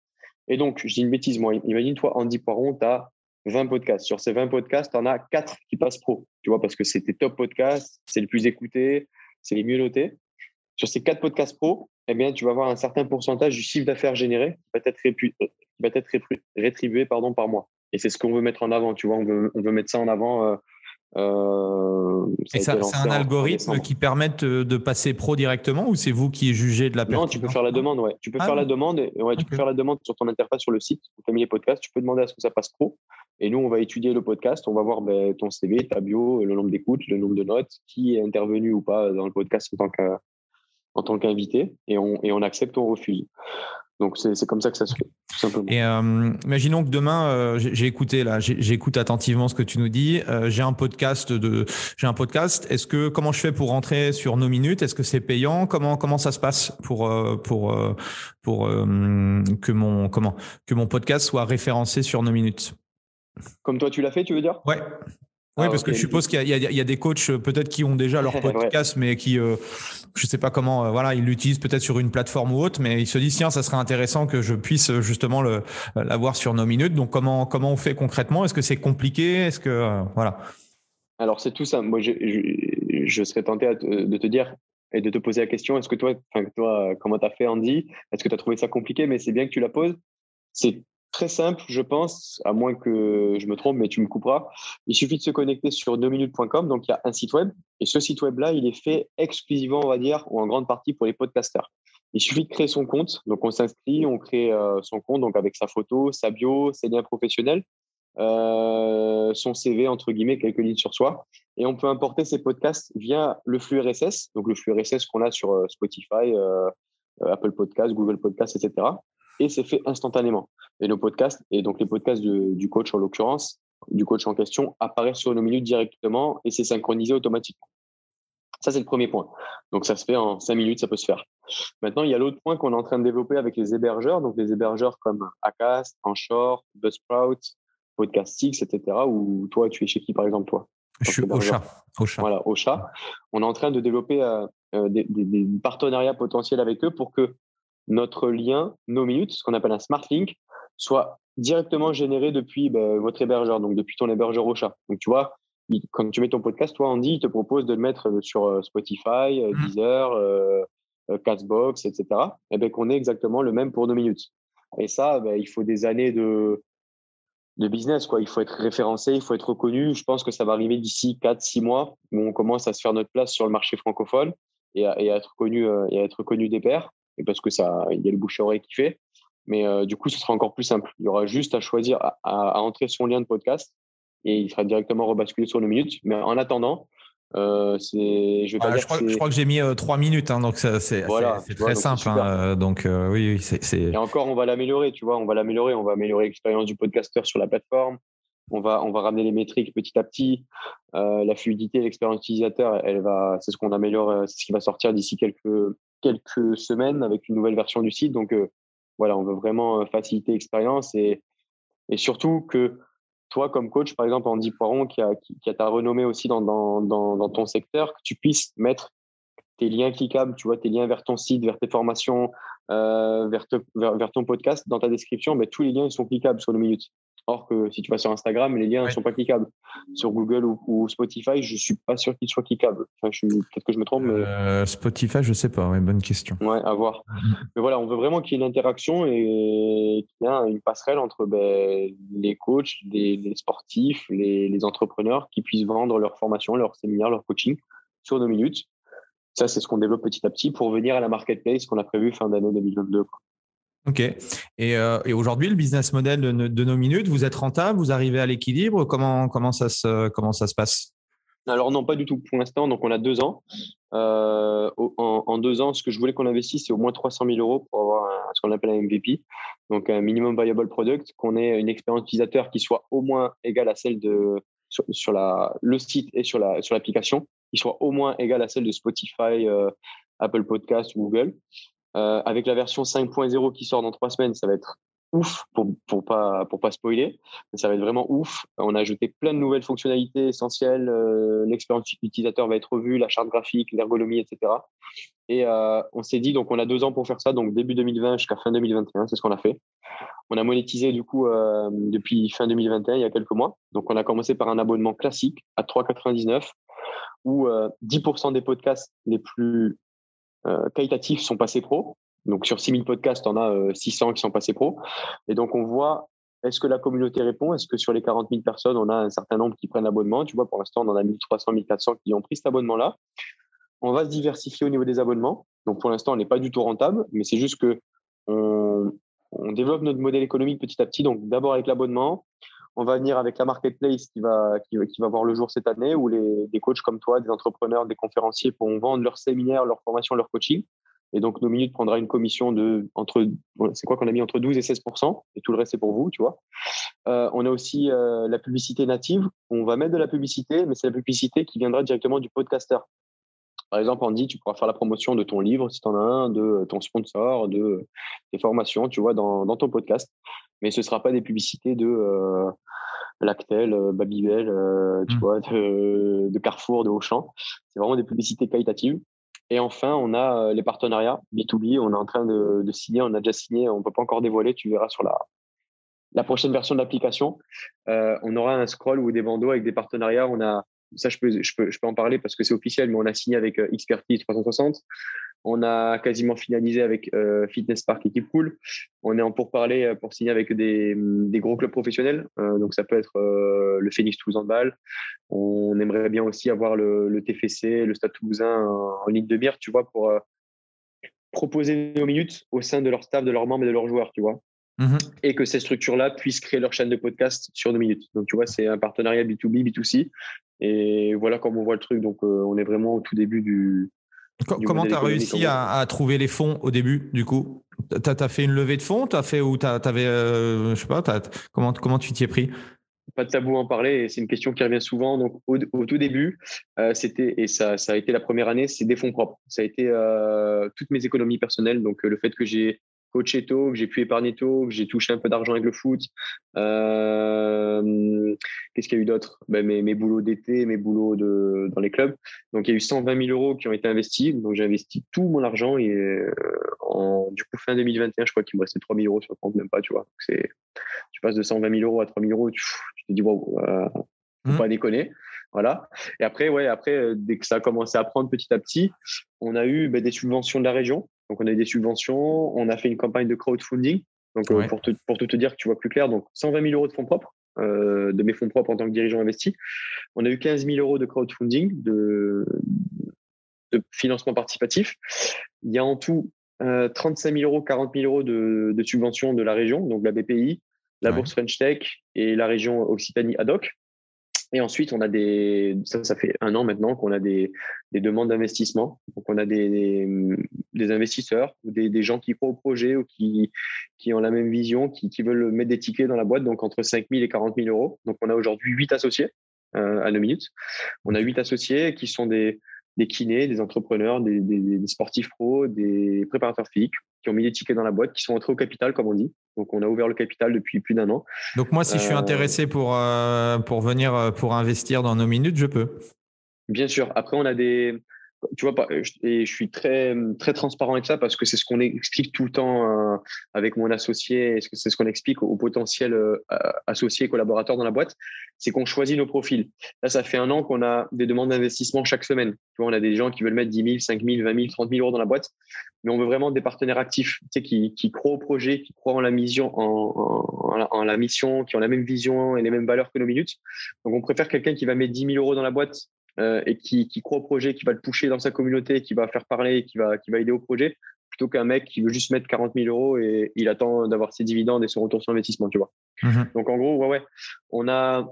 Et donc, je dis une bêtise, moi, imagine-toi, Andy Poiron, tu as 20 podcasts. Sur ces 20 podcasts, tu en as 4 qui passent pro, tu vois, parce que c'est tes top podcasts, c'est le plus écouté, c'est les mieux notés. Sur ces 4 podcasts pro, eh bien, tu vas avoir un certain pourcentage du chiffre d'affaires généré qui va être va être rétribué pardon, par mois. Et c'est ce qu'on veut mettre en avant, tu vois, on veut, on veut mettre ça en avant. Euh, euh et c'est un algorithme qui permet de passer pro directement ou c'est vous qui jugez de la pertinence Non, tu peux faire la demande, ouais. Tu peux ah faire la demande, ouais, tu peux faire la demande sur ton interface sur le site, Family Podcast. Tu peux demander à ce que ça passe pro. Et nous, on va étudier le podcast, on va voir ben, ton CV, ta bio, le nombre d'écoutes, le nombre de notes, qui est intervenu ou pas dans le podcast en tant en tant qu'invité, et on, et on accepte ou on refuse. Donc c'est comme ça que ça se fait, tout simplement. Et euh, imaginons que demain, euh, j'ai écouté là, j'écoute attentivement ce que tu nous dis. Euh, j'ai un podcast de, j'ai un podcast. Est-ce que comment je fais pour rentrer sur nos minutes? Est-ce que c'est payant? Comment comment ça se passe pour pour pour que mon comment que mon podcast soit référencé sur nos minutes? Comme toi tu l'as fait, tu veux dire? Ouais. Oui, ah, parce que je suppose qu'il y, y, a des coachs euh, peut-être qui ont déjà leur podcast, mais qui, euh, je sais pas comment, euh, voilà, ils l'utilisent peut-être sur une plateforme ou autre, mais ils se disent tiens, ça serait intéressant que je puisse justement l'avoir sur nos minutes. Donc comment comment on fait concrètement? Est-ce que c'est compliqué? Est-ce que voilà Alors c'est tout ça. Moi, je, je, serais tenté de te dire et de te poser la question est-ce que toi, toi, comment tu as fait Andy? Est-ce que tu as trouvé ça compliqué? Mais c'est bien que tu la poses. C'est très simple, je pense, à moins que je me trompe, mais tu me couperas. Il suffit de se connecter sur 2minutes.com. Donc, il y a un site web. Et ce site web-là, il est fait exclusivement, on va dire, ou en grande partie pour les podcasters. Il suffit de créer son compte. Donc, on s'inscrit, on crée euh, son compte, donc avec sa photo, sa bio, ses liens professionnels, euh, son CV, entre guillemets, quelques lignes sur soi. Et on peut importer ses podcasts via le flux RSS, donc le flux RSS qu'on a sur euh, Spotify, Apple Podcasts, Google Podcasts, etc et c'est fait instantanément. Et nos podcasts, et donc les podcasts du coach en l'occurrence, du coach en question, apparaissent sur nos minutes directement et c'est synchronisé automatiquement. Ça, c'est le premier point. Donc, ça se fait en cinq minutes, ça peut se faire. Maintenant, il y a l'autre point qu'on est en train de développer avec les hébergeurs. Donc, les hébergeurs comme Acast, Anchor, Buzzsprout, Podcastix, etc. Ou toi, tu es chez qui, par exemple, toi? Je suis au chat. Voilà, au chat. On est en train de développer euh, euh, des, des, partenariats potentiels avec eux pour que notre lien, nos minutes, ce qu'on appelle un smart link, soit directement généré depuis bah, votre hébergeur, donc depuis ton hébergeur au chat. Donc, tu vois, quand tu mets ton podcast, toi, Andy, il te propose de le mettre sur euh, Spotify, euh, mmh. Deezer, euh, Castbox, etc. Et bien qu'on ait exactement le même pour nos minutes. Et ça, bah, il faut des années de, de business. Quoi. Il faut être référencé, il faut être reconnu. Je pense que ça va arriver d'ici 4-6 mois où on commence à se faire notre place sur le marché francophone et à, être connu et à être connu des pairs et parce que ça, il y a le bouche à oreille qui fait. Mais euh, du coup, ce sera encore plus simple. Il y aura juste à choisir à, à, entrer son lien de podcast et il sera directement rebasculé sur nos minutes. Mais en attendant, Euh, c'est, je, je, crois, je, crois, que j'ai mis euh, trois minutes, hein, donc c'est voilà, très simple. Hein, donc oui, oui c'est. Et encore, on va l'améliorer, tu vois, on va l'améliorer, on va améliorer l'expérience du podcasteur sur la plateforme. On va, on va ramener les métriques petit à petit. la fluidité, l'expérience utilisateur, elle va, c'est ce qu'on améliore, c'est ce qui va sortir d'ici quelques quelques semaines avec une nouvelle version du site. Donc voilà, on veut vraiment faciliter l'expérience et et surtout que toi, comme coach, par exemple, Andy Poiron, qui a, qui, a ta renommée aussi dans, dans, dans, ton secteur, que tu puisses mettre tes liens cliquables, tu vois, tes liens vers ton site, vers tes formations, euh, vers, vers, ton podcast, dans ta description, mais tous les liens ils sont cliquables sur le minute. Or que si tu vas sur Instagram, les liens ne sont pas cliquables. Sur Google ou, Spotify, je suis pas sûr qu'ils soient cliquables. Enfin, peut-être que je me trompe. Euh, Spotify, je sais pas. bonne question. Ouais, à voir. mais voilà, on veut vraiment qu'il y ait une interaction et qu'il y ait une passerelle entre ben, les coachs, les, sportifs, les, les, entrepreneurs qui puissent vendre leur formation, leur séminaire, leur coaching sur deux minutes. Ça, c'est ce qu'on développe petit à petit pour venir à la marketplace qu'on a prévu fin d'année 2022. Ok. Euh, et, aujourd'hui, le business model de, nos minutes, vous êtes rentable, vous arrivez à l'équilibre? Comment, comment, ça se, comment ça se passe? Alors non, pas du tout pour l'instant. Donc on a deux ans. Euh, en, deux ans, ce que je voulais qu'on investisse, c'est au moins 300 000 euros pour avoir ce qu'on appelle un MVP, donc un minimum viable product, qu'on ait une expérience utilisateur qui soit au moins égale à celle de sur, la, le site et sur la sur l'application, qui soit au moins égale à celle de Spotify, euh, Apple Podcast ou Google. Euh, avec la version 5.0 qui sort dans trois semaines, ça va être ouf pour, pour pas pour pas spoiler. Ça va être vraiment ouf. On a ajouté plein de nouvelles fonctionnalités essentielles. Euh, l'expérience utilisateur va être revue, la charte graphique, l'ergonomie, etc. Et euh, on s'est dit donc on a deux ans pour faire ça, donc début 2020 jusqu'à fin 2021, c'est ce qu'on a fait. On a monétisé du coup euh, depuis fin 2021, il y a quelques mois. Donc on a commencé par un abonnement classique à 3,99 où 10% des podcasts les plus euh, qualitatifs sont passés pro. Donc sur 6000 podcasts, on a 600 qui sont passés pro. Et donc on voit est-ce que la communauté répond? Est-ce que sur les 40 000 personnes, on a un certain nombre qui prennent l'abonnement? Tu vois, pour l'instant, on en a 1300, 1400 qui ont pris cet abonnement-là. On va se diversifier au niveau des abonnements. Donc pour l'instant, on n'est pas du tout rentable, mais c'est juste que on, on, développe notre modèle économique petit à petit. Donc d'abord avec l'abonnement, on va venir avec la marketplace qui va, qui, voir le jour cette année où les, des coachs comme toi, des entrepreneurs, des conférenciers pourront vendre leurs séminaires, leurs formations, leur coaching. Et donc, nos minutes prendra une commission de entre, c'est quoi qu'on a mis entre 12 et 16% et tout le reste c'est pour vous, tu vois. Euh, on a aussi euh, la publicité native. On va mettre de la publicité, mais c'est la publicité qui viendra directement du podcaster. Par exemple, Andy, tu pourras faire la promotion de ton livre si tu en as un, de ton sponsor, de tes formations, tu vois, dans ton podcast. Mais ce ne sera pas des publicités de euh, Lactel, euh, Babybel, euh, tu mmh. vois, de, de, Carrefour, de Auchan. C'est vraiment des publicités qualitatives. Et enfin, on a les partenariats B2B. On est en train de, de signer, on a déjà signé, on ne peut pas encore dévoiler, tu verras sur la, la prochaine version de l'application. on aura un scroll ou des bandeaux avec des partenariats. On a ça je peux, je peux, je peux en parler parce que c'est officiel, mais on a signé avec Expertise 360. On a quasiment finalisé avec euh, Fitness Park Équipe Cool. On est en pourparler euh, pour signer avec des, des gros clubs professionnels. Euh, donc, ça peut être le Phoenix Toulouse Ball. On aimerait bien aussi avoir le, le TFC, le Stade Toulousain en, ligne de mire, tu vois, pour proposer nos minutes au sein de leur staff, de leurs membres et de leurs joueurs, tu vois. Mmh et que ces structures-là puissent créer leur chaîne de podcast sur deux minutes. Donc, tu vois, c'est un partenariat B2B, B2C. Et voilà comment on voit le truc. Donc, on est vraiment au tout début du, Comment tu as réussi à, trouver les fonds au début, du coup? Tu as, fait une levée de fonds? As fait, ou tu avais, euh, je sais pas, comment, comment tu t'y es pris? Pas de tabou à en parler, c'est une question qui revient souvent. Donc, au, tout début, euh, c'était, et ça, ça a été la première année, c'est des fonds propres. Ça a été euh, toutes mes économies personnelles. Donc, le fait que j'ai coaché tôt, que j'ai pu épargner tôt, que j'ai touché un peu d'argent avec le foot. Euh, Qu'est-ce qu'il y a eu d'autre? Ben, mes, mes boulots d'été, mes boulots de, dans les clubs. Donc il y a eu 120 000 euros qui ont été investis. Donc j'ai investi tout mon argent et euh, en, du coup fin 2021, je crois qu'il me restait 3 000 euros sur le compte, même pas, tu vois. C'est, tu passes de 120 000 euros à 3 000 euros, tu, te dis wow, euh, faut mmh. pas déconner. Voilà. Et après, ouais, après, dès que ça a commencé à prendre petit à petit, on a eu ben, des subventions de la région. Donc, on a eu des subventions. On a fait une campagne de crowdfunding. Donc, euh, pour, pour tout te dire que tu vois plus clair, donc 120 000 euros de fonds propres, euh, de mes fonds propres en tant que dirigeant investi. On a eu 15 000 euros de crowdfunding, de, de financement participatif. Il y a en tout 35 000 euros, 40 000 euros de, de subventions de la région, donc la BPI, la Bourse French Tech et la région Occitanie ad hoc. Et ensuite, on a des, ça, ça fait un an maintenant qu'on a des, des demandes d'investissement. Donc, on a des, des, investisseurs ou des, gens qui croient au projet ou qui, qui ont la même vision, qui, qui veulent mettre des tickets dans la boîte, donc entre 5 000 et 40 000 euros. Donc, on a aujourd'hui 8 associés euh, à 9 minutes. On a 8 associés qui sont des, des kinés, des entrepreneurs, des, des, sportifs pros, des préparateurs physiques qui ont mis des tickets dans la boîte, qui sont entrés au capital, comme on dit. Donc, on a ouvert le capital depuis plus d'un an. Donc, moi, si je suis euh, intéressé pour, euh, pour venir euh, pour investir dans nos minutes, je peux. Bien sûr. Après, on a des, tu vois, et je suis très, très transparent avec ça parce que c'est ce qu'on explique tout le temps euh, avec mon associé, c'est ce qu'on explique aux potentiels euh, associés et collaborateurs dans la boîte, c'est qu'on choisit nos profils. Là, ça fait un an qu'on a des demandes d'investissement chaque semaine. Tu vois, on a des gens qui veulent mettre 10 000, 5 000, 20 000, 30 000 euros dans la boîte, mais on veut vraiment des partenaires actifs, tu sais, qui, croient au projet, qui croient en la mission, en, la mission, qui ont la même vision et les mêmes valeurs que nos minutes. Donc, on préfère quelqu'un qui va mettre 10 000 euros dans la boîte euh, et qui, qui, croit au projet, qui va le pousser dans sa communauté, qui va faire parler, qui va, qui va aider au projet, plutôt qu'un mec qui veut juste mettre 40 000 euros et il attend d'avoir ses dividendes et son retour sur investissement, tu vois. Mhm. Donc en gros, ouais, ouais, on a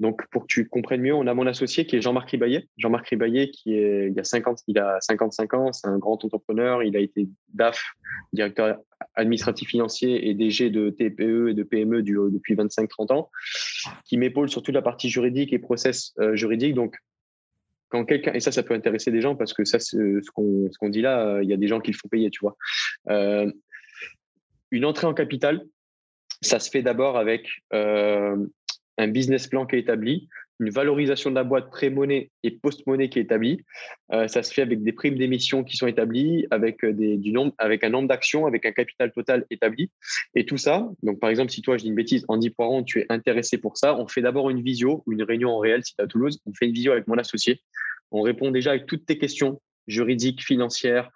donc pour que tu comprennes mieux, on a mon associé qui est Jean-Marc Ribaillet. Jean-Marc Ribaillet qui est il y a 50, il a 55 ans, c'est un grand entrepreneur, il a été DAF, directeur administratif financier et DG de TPE et de PME depuis 25-30 ans, qui m'épaule sur toute la partie juridique et process euh, juridique. Donc quand quelqu'un et ça ça peut intéresser des gens parce que ça ce qu'on dit là euh, il y a des gens qui le font payer tu vois. Euh, une entrée en capital ça se fait d'abord avec euh, un business plan qui est établi une valorisation de la boîte pré-monnaie et post-monnaie qui est établie. Euh, ça se fait avec des primes d'émission qui sont établies, avec, euh, du nombre, avec un nombre d'actions, avec un capital total établi. Et tout ça, donc par exemple, si toi, je dis une bêtise, Andy Poiron, tu es intéressé pour ça, on fait d'abord une visio une réunion en réel si tu es à Toulouse. On fait une visio avec mon associé. On répond déjà avec toutes tes questions juridiques, financières,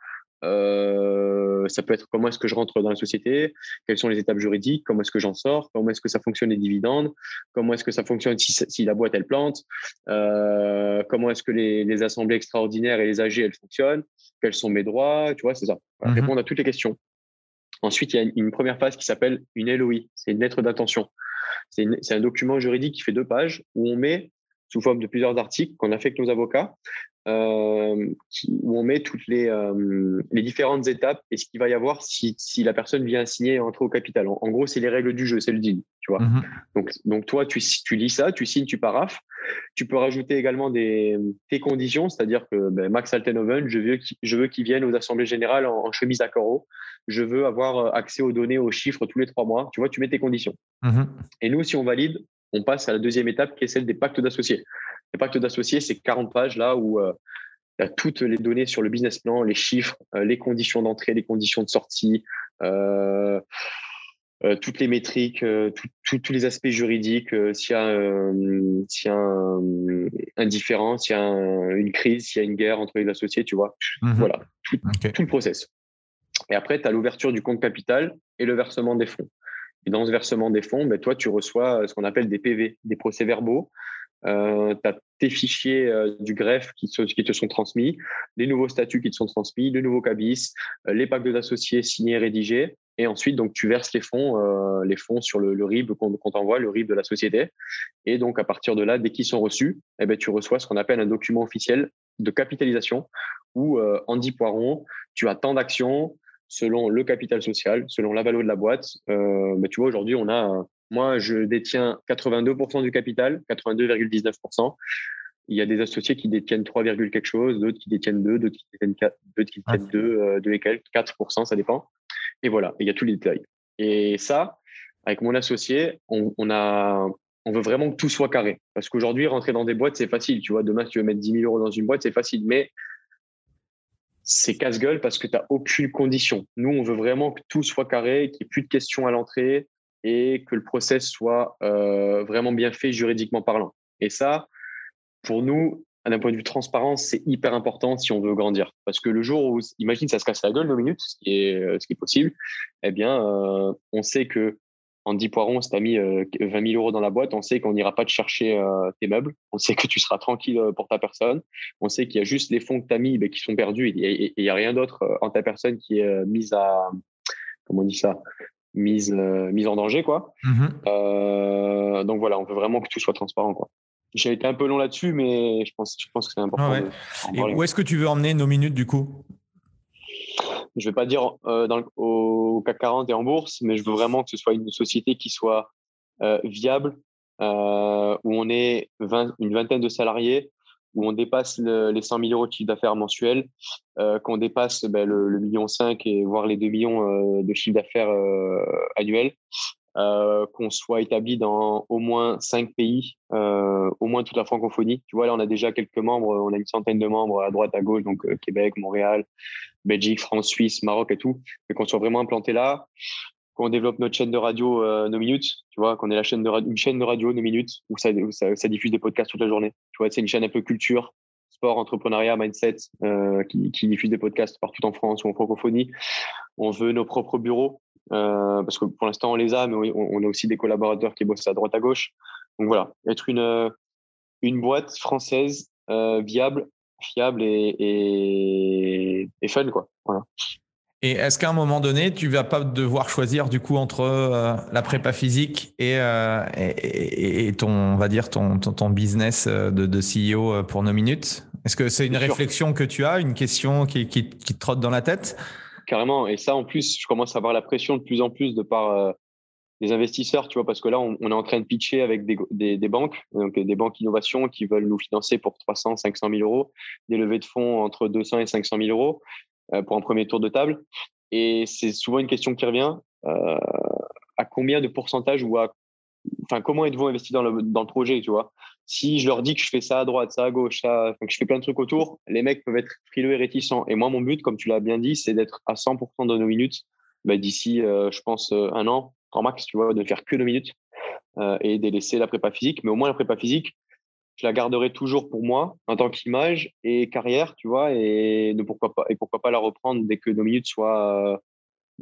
euh, ça peut être comment est-ce que je rentre dans la société, quelles sont les étapes juridiques, comment est-ce que j'en sors, comment est-ce que ça fonctionne les dividendes, comment est-ce que ça fonctionne si, la boîte elle plante, euh, comment est-ce que les, assemblées extraordinaires et les AG elles fonctionnent, quels sont mes droits, tu vois, c'est ça. Mhm. Répondre à toutes les questions. Ensuite, il y a une première phase qui s'appelle une LOI, c'est une lettre d'intention. C'est un document juridique qui fait deux pages où on met sous forme de plusieurs articles qu'on a fait avec nos avocats, euh, où on met toutes les, euh, les différentes étapes et ce qu'il va y avoir si, si la personne vient signer et entrer au capital. En, gros, c'est les règles du jeu, c'est le deal, tu vois. Mhm. Donc, donc toi, tu, tu lis ça, tu signes, tu paraphes. Tu peux rajouter également des, tes conditions, c'est-à-dire que ben, Max Altenhoven, je veux, je veux qu'il vienne aux assemblées générales en, chemise à carreaux. Je veux avoir accès aux données, aux chiffres tous les trois mois. Tu vois, tu mets tes conditions. Mhm. Et nous, si on valide, on passe à la deuxième étape qui est celle des pactes d'associés. Les pactes d'associés, c'est 40 pages là où euh, il y a toutes les données sur le business plan, les chiffres, euh, les conditions d'entrée, les conditions de sortie, euh, toutes les métriques, tous les aspects juridiques, s'il y a, un, différent, s'il y a une crise, s'il y a une guerre entre les associés, tu vois. Mhm. Voilà, tout, le process. Et après, tu as l'ouverture du compte capital et le versement des fonds. Et dans ce versement des fonds, ben, toi, tu reçois ce qu'on appelle des PV, des procès-verbaux, euh, tu as tes fichiers euh, du greffe qui, te sont transmis, les nouveaux statuts qui te sont transmis, le nouveau cabis, euh, les packs d'associés signés, rédigés. Et ensuite, donc, tu verses les fonds, euh, les fonds sur le, RIB qu'on t'envoie, le RIB de la société. Et donc, à partir de là, dès qu'ils sont reçus, eh ben, tu reçois ce qu'on appelle un document officiel de capitalisation où, Andy Poiron, tu as tant d'actions selon le capital social, selon la valeur de la boîte. Euh, ben, tu vois, aujourd'hui, on a moi, je détiens 82% du capital, 82,19%. Il y a des associés qui détiennent 3, quelque chose, d'autres qui détiennent 2, d'autres qui détiennent 4, d'autres qui détiennent 2, 2 et quelques, 4%, ça dépend. Et voilà, il y a tous les détails. Et ça, avec mon associé, on, on, a, on veut vraiment que tout soit carré. Parce qu'aujourd'hui, rentrer dans des boîtes, c'est facile. Tu vois, demain, si tu veux mettre 10 000 euros dans une boîte, c'est facile. Mais c'est casse-gueule parce que tu n'as aucune condition. Nous, on veut vraiment que tout soit carré, qu'il n'y ait plus de questions à l'entrée, et que le process soit euh, vraiment bien fait juridiquement parlant. Et ça, pour nous, d'un point de vue transparence, c'est hyper important si on veut grandir. Parce que le jour où, imagine, ça se casse la gueule deux minutes, ce qui est, euh, ce qui est possible, eh bien, euh, on sait que Andy Poiron, si tu as mis 20 000 euros dans la boîte, on sait qu'on n'ira pas te chercher tes meubles. On sait que tu seras tranquille pour ta personne. On sait qu'il y a juste les fonds que tu as mis ben, qui sont perdus il n'y a, rien d'autre en ta personne qui est mise à, comment on dit ça, mise, euh, mise en danger. Quoi. Mhm. Euh, donc voilà, on veut vraiment que tout soit transparent. Quoi. J'ai été un peu long là-dessus, mais je pense, je pense que c'est important. Et où est-ce que tu veux emmener nos minutes du coup? Je ne vais pas dire euh, au CAC 40 et en bourse, mais je veux vraiment que ce soit une société qui soit euh, viable, euh, où on est une vingtaine de salariés, où on dépasse les 100 000 euros de chiffre d'affaires mensuel, qu'on dépasse ben, le, million 5 et voire les 2 millions de chiffre d'affaires annuel, qu'on soit établi dans au moins cinq pays, au moins toute la francophonie. Tu vois, là, on a déjà quelques membres, on a une centaine de membres à droite, à gauche, donc Québec, Montréal, Belgique, France, Suisse, Maroc et tout, et qu'on soit vraiment implanté là, qu'on développe notre chaîne de radio euh, nos minutes, tu vois, qu'on ait la chaîne de une chaîne de radio nos minutes où ça, ça, ça, diffuse des podcasts toute la journée. Tu vois, c'est une chaîne un peu culture, sport, entrepreneuriat, mindset, euh, qui, qui diffuse des podcasts partout en France ou en francophonie. On veut nos propres bureaux euh, parce que pour l'instant on les a, mais on, a aussi des collaborateurs qui bossent à droite à gauche. Donc voilà, être une, euh, une boîte française euh, viable, fiable et, et, fun quoi. Voilà. Et est-ce qu'à un moment donné, tu vas pas devoir choisir du coup entre la prépa physique et, et, et, ton, on va dire ton, ton, business de, de, CEO pour nos minutes? Est-ce que c'est une réflexion que tu as, une question qui, qui, qui te trotte dans la tête? Carrément. Et ça, en plus, je commence à avoir la pression de plus en plus de par euh, investisseurs, tu vois, parce que là, on, est en train de pitcher avec des, banques, donc des banques innovation qui veulent nous financer pour 300, 500 000 euros, des levées de fonds entre 200 et 500 000 euros euh, pour un premier tour de table. Et c'est souvent une question qui revient. Euh, à combien de pourcentage ou à enfin, comment êtes-vous investi dans le, dans projet, tu vois? Si je leur dis que je fais ça à droite, ça à gauche, ça, que je fais plein de trucs autour, les mecs peuvent être frileux et réticents. Et moi, mon but, comme tu l'as bien dit, c'est d'être à 100% de nos minutes bah, d'ici, euh, je pense, euh, un an, en max, tu vois, de faire que nos minutes euh, et de laisser la prépa physique. Mais au moins, la prépa physique, je la garderai toujours pour moi en tant qu'image et carrière, tu vois, et de pourquoi pas et pourquoi pas la reprendre dès que nos minutes soient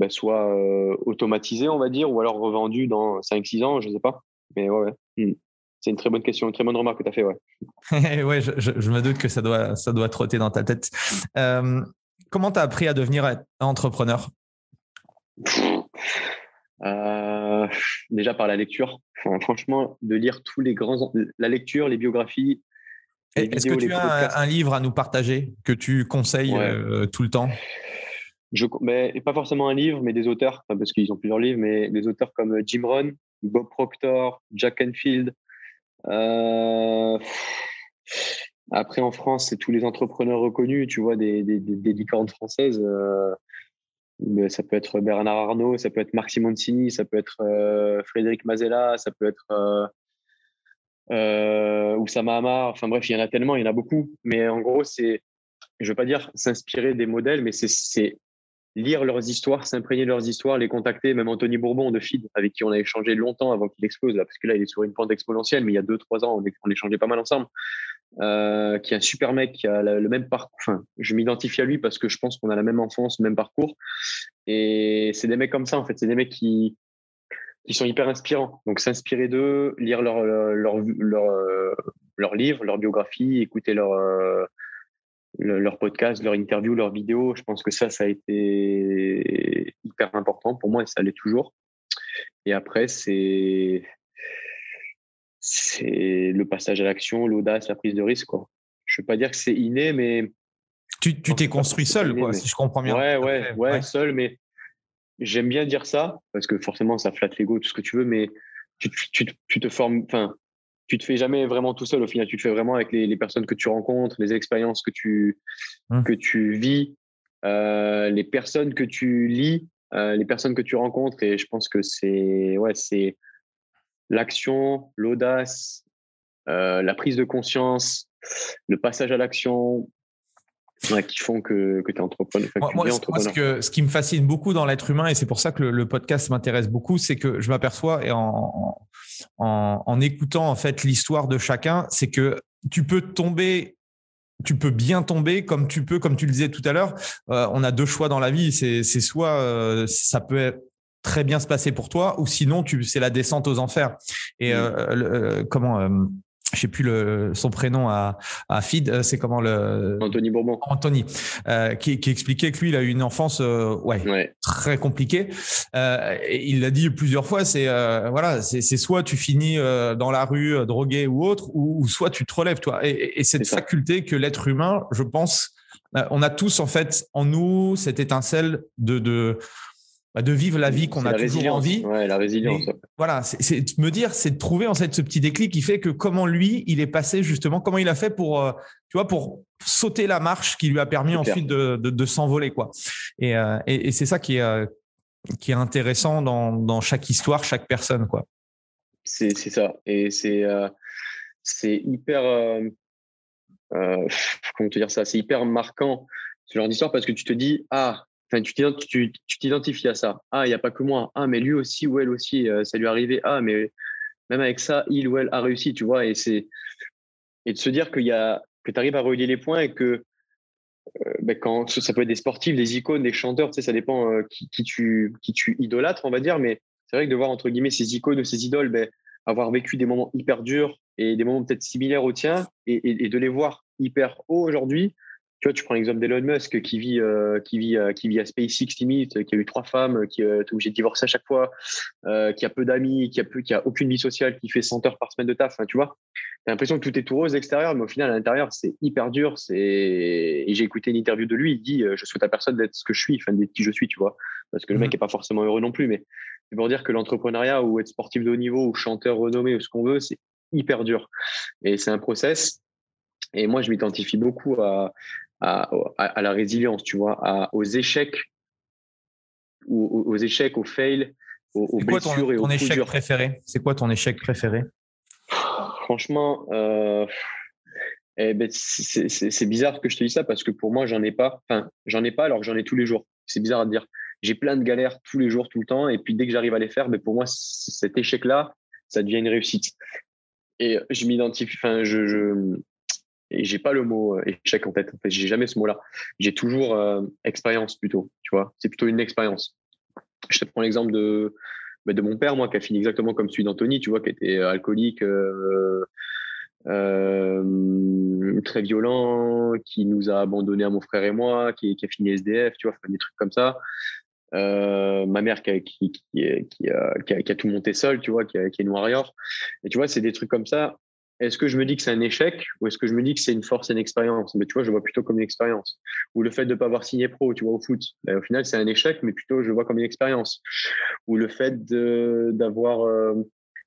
soit euh, automatisé, on va dire, ou alors revendu dans 5-6 ans, je ne sais pas. Mais ouais, ouais. Hmm. c'est une très bonne question, une très bonne remarque que tu as fait. Ouais, ouais je, je, me doute que ça doit, ça doit trotter dans ta tête. Euh, comment tu as appris à devenir entrepreneur? Euh, Déjà par la lecture. franchement, de lire tous les grands. La lecture, les biographies. Est-ce que tu as un, livre à nous partager que tu conseilles tout le temps? Je, mais pas forcément un livre, mais des auteurs, parce qu'ils ont plusieurs livres, mais des auteurs comme euh, Jim Rohn, Bob Proctor, Jack Enfield. Euh, après, en France, c'est tous les entrepreneurs reconnus, tu vois, des, des, des, licornes françaises. Euh, ça peut être Bernard Arnault, ça peut être Marc Simoncini, ça peut être euh, Frédéric Mazella, ça peut être euh, euh, Oussama Hamar. Enfin bref, il y en a tellement, il y en a beaucoup. Mais en gros, c'est, je veux pas dire s'inspirer des modèles, mais c'est lire leurs histoires, s'imprégner de leurs histoires, les contacter, même Anthony Bourbon de Feed, avec qui on a échangé longtemps avant qu'il explose, là, parce que là, il est sur une pente exponentielle, mais il y a deux, trois ans, on, on échangeait pas mal ensemble, euh, qui est un super mec, qui a le même parcours, enfin, je m'identifie à lui parce que je pense qu'on a la même enfance, le même parcours, et c'est des mecs comme ça, en fait, c'est des mecs qui, qui sont hyper inspirants. Donc, s'inspirer d'eux, lire leurs leur, leur, leur, livres, leur biographie, écouter leur, euh, leur podcast, leur interview, leur vidéo. Je pense que ça, ça a été hyper important pour moi et ça l'est toujours. Et après, c'est c'est le passage à l'action, l'audace, la prise de risque. Quoi. Je ne veux pas dire que c'est inné, mais tu t'es construit seul, quoi, si je comprends bien. Ouais, ouais, ouais, seul, mais j'aime bien dire ça parce que forcément, ça flatte l'ego, tout ce que tu veux, mais tu, tu, tu te formes. Enfin, tu te fais jamais vraiment tout seul au final. Tu te fais vraiment avec les, personnes que tu rencontres, les expériences que tu, mmh. que tu vis, euh, les personnes que tu lis, euh, les personnes que tu rencontres. Et je pense que c'est ouais, c'est l'action, l'audace, euh, la prise de conscience, le passage à l'action, qui font que, que tu es entrepreneur. moi, ce, que, ce qui me fascine beaucoup dans l'être humain, et c'est pour ça que le, podcast m'intéresse beaucoup, c'est que je m'aperçois et en, en, en, écoutant en fait l'histoire de chacun, c'est que tu peux tomber tu peux bien tomber comme tu peux, comme tu le disais tout à l'heure. Euh, on a deux choix dans la vie. C'est soit euh, ça peut très bien se passer pour toi, ou sinon tu c'est la descente aux enfers. Et mmh. euh, comment je sais plus le, son prénom à, à Feed, euh, c'est comment le Anthony Bourbon. Anthony, euh, qui, qui, expliquait que lui, il a eu une enfance euh, ouais, très compliquée. Euh, et il l'a dit plusieurs fois, c'est euh, voilà, c'est soit tu finis dans la rue drogué ou autre, ou, ou, soit tu te relèves, toi. Et, et cette faculté que l'être humain, je pense, on a tous en fait en nous cette étincelle de, de bah, de vivre la vie qu'on a toujours envie. Ouais, la résilience. voilà, c'est me dire, c'est de trouver en fait ce petit déclic qui fait que comment lui, il est passé justement, comment il a fait pour, euh, tu vois, pour sauter la marche qui lui a permis ensuite de, de, de s'envoler, quoi. Et, euh, et, et c'est ça qui est, euh, qui est intéressant dans, dans chaque histoire, chaque personne, quoi. C'est ça. Et c'est c'est hyper, comment te dire ça, c'est hyper marquant ce genre d'histoire parce que tu te dis, ah, tu t'identifies à ça. Ah, il n'y a pas que moi. Ah, mais lui aussi ou elle aussi, euh, ça lui est arrivé. Ah, mais même avec ça, il ou elle a réussi, tu vois. Et de se dire qu'il y a que tu arrives à relier les points et que euh, ben, quand ça peut être des sportifs, des icônes, des chanteurs, tu sais, ça dépend euh, qui, qui, tu qui tu idolâtres, on va dire. Mais c'est vrai que de voir entre guillemets ces icônes ou ces idoles, ben, avoir vécu des moments hyper durs et des moments peut-être similaires aux tiens et, et de les voir hyper haut aujourd'hui, tu vois, tu prends l'exemple d'Elon Musk qui vit, euh, qui vit, euh, qui vit à SpaceX limite, qui a eu trois femmes, qui euh, est obligé de divorcer à chaque fois, qui a peu d'amis, qui a peu, qui a aucune vie sociale, qui fait 100 heures par semaine de taf. tu vois, t'as l'impression que tout est tout rose extérieur, mais au final à l'intérieur c'est hyper dur. C'est et j'ai écouté une interview de lui, il dit je souhaite à personne d'être ce que je suis, enfin d'être qui je suis, tu vois, parce que le mec mmh. est pas forcément heureux non plus, mais c'est pour dire que l'entrepreneuriat ou être sportif de haut niveau ou chanteur renommé ou ce qu'on veut, c'est hyper dur et c'est un process. Et moi, je m'identifie beaucoup à, à, la résilience, tu vois, aux échecs, aux, aux, échecs, aux fails, aux, blessures ton, et aux ton échec préféré? C'est quoi ton échec préféré? Franchement, euh, eh ben, c'est bizarre que je te dise ça parce que pour moi, j'en ai pas. Enfin, j'en ai pas alors que j'en ai tous les jours. C'est bizarre à dire. J'ai plein de galères tous les jours, tout le temps, et puis dès que j'arrive à les faire, mais ben, pour moi, cet échec-là, ça devient une réussite. Et je m'identifie. Enfin, je, je et j'ai pas le mot euh, échec en tête. En fait, j'ai jamais ce mot-là. J'ai toujours euh, expérience plutôt. Tu vois, c'est plutôt une expérience. Je te prends l'exemple de bah, de mon père, moi, qui a fini exactement comme celui d'Anthony. Tu vois, qui était euh, alcoolique. Très violent, qui nous a abandonné à mon frère et moi, qui, a fini SDF, tu vois, des trucs comme ça. Ma mère qui, a, qui, a, tout monté seul, tu vois, qui, a, qui est une warrior. Et tu vois, c'est des trucs comme ça est-ce que je me dis que c'est un échec ou est-ce que je me dis que c'est une force et une expérience? Mais tu vois, je vois plutôt comme une expérience. Ou le fait de ne pas avoir signé pro, tu vois, au foot. Ben, au final, c'est un échec, mais plutôt je vois comme une expérience. Ou le fait d'avoir euh,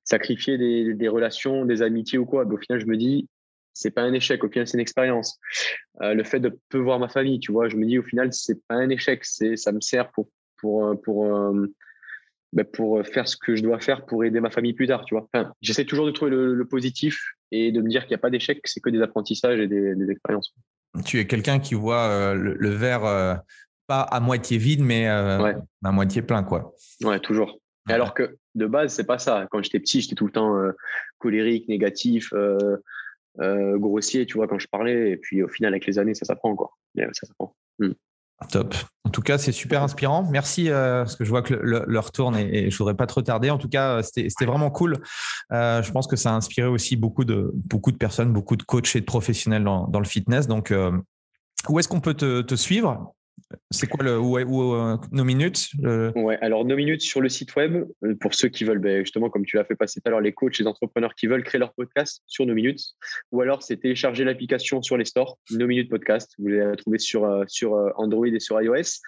sacrifié des, relations, des amitiés ou quoi. Ben, au final, je me dis, c'est pas un échec. Au final, c'est une expérience. Euh, le fait de peu voir ma famille, tu vois, je me dis, au final, c'est pas un échec. Ça me sert pour, pour, pour, euh, bah, pour faire ce que je dois faire pour aider ma famille plus tard, tu vois. J'essaie toujours de trouver le, positif et de me dire qu'il n'y a pas d'échec, c'est que des apprentissages et des, expériences. Tu es quelqu'un qui voit euh, le, verre euh, pas à moitié vide, mais euh, à moitié plein, quoi. Ouais, toujours. Et alors que de base, c'est pas ça. Quand j'étais petit, j'étais tout le temps colérique, négatif, grossier, tu vois, quand je parlais. Et puis au final, avec les années, ça s'apprend encore. Ça s'apprend. Hmm. Top. En tout cas, c'est super inspirant. Merci, euh, parce que je vois que l'heure tourne et, et, je voudrais pas trop tarder. En tout cas, c'était vraiment cool. Euh, je pense que ça a inspiré aussi beaucoup de, beaucoup de personnes, beaucoup de coachs et de professionnels dans, le fitness. Donc, euh, où est-ce qu'on peut te suivre? C'est quoi le ou, euh, nos minutes Ouais, alors nos minutes sur le site web euh, pour ceux qui veulent ben, justement comme tu l'as fait passer tout à l'heure les coachs, les entrepreneurs qui veulent créer leur podcast sur nos minutes ou alors c'est télécharger l'application sur les stores nos minutes podcast. Vous allez la trouver sur euh, sur Android et sur iOS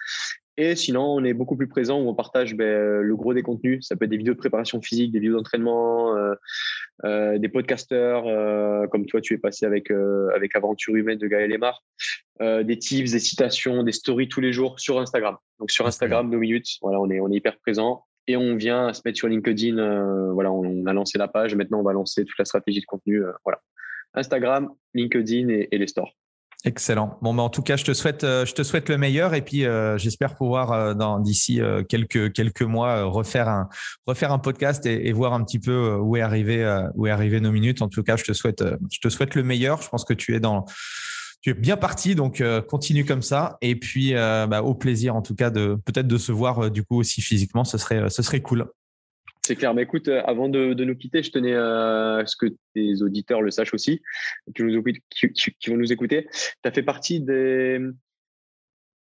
et sinon, on est beaucoup plus présent où on partage ben, le gros des contenus. Ça peut être des vidéos de préparation physique, des vidéos d'entraînement, euh, euh, des podcasters, euh, comme toi, tu es passé avec, avec Aventure Humaine de Gaël Lemar, des tips, des citations, des stories tous les jours sur Instagram. Donc sur Instagram, nos minutes, voilà, on est, on est hyper présent. Et on vient se mettre sur LinkedIn. voilà, on a lancé la page. Maintenant, on va lancer toute la stratégie de contenu. voilà. Instagram, LinkedIn et les stores. Excellent. Bon, mais en tout cas, je te souhaite, euh, je te souhaite le meilleur et puis euh, j'espère pouvoir euh, dans d'ici quelques quelques mois refaire un refaire un podcast et, voir un petit peu où est arrivé où est arrivé nos minutes. En tout cas, je te souhaite je te souhaite le meilleur. Je pense que tu es dans tu es bien parti, donc continue comme ça. Et puis, bah, au plaisir en tout cas de peut-être de se voir du coup aussi physiquement. Ce serait ce serait cool. C'est clair. Mais écoute, avant de, nous quitter, je tenais à ce que tes auditeurs le sachent aussi, qui, vont nous écouter. Tu as fait partie des,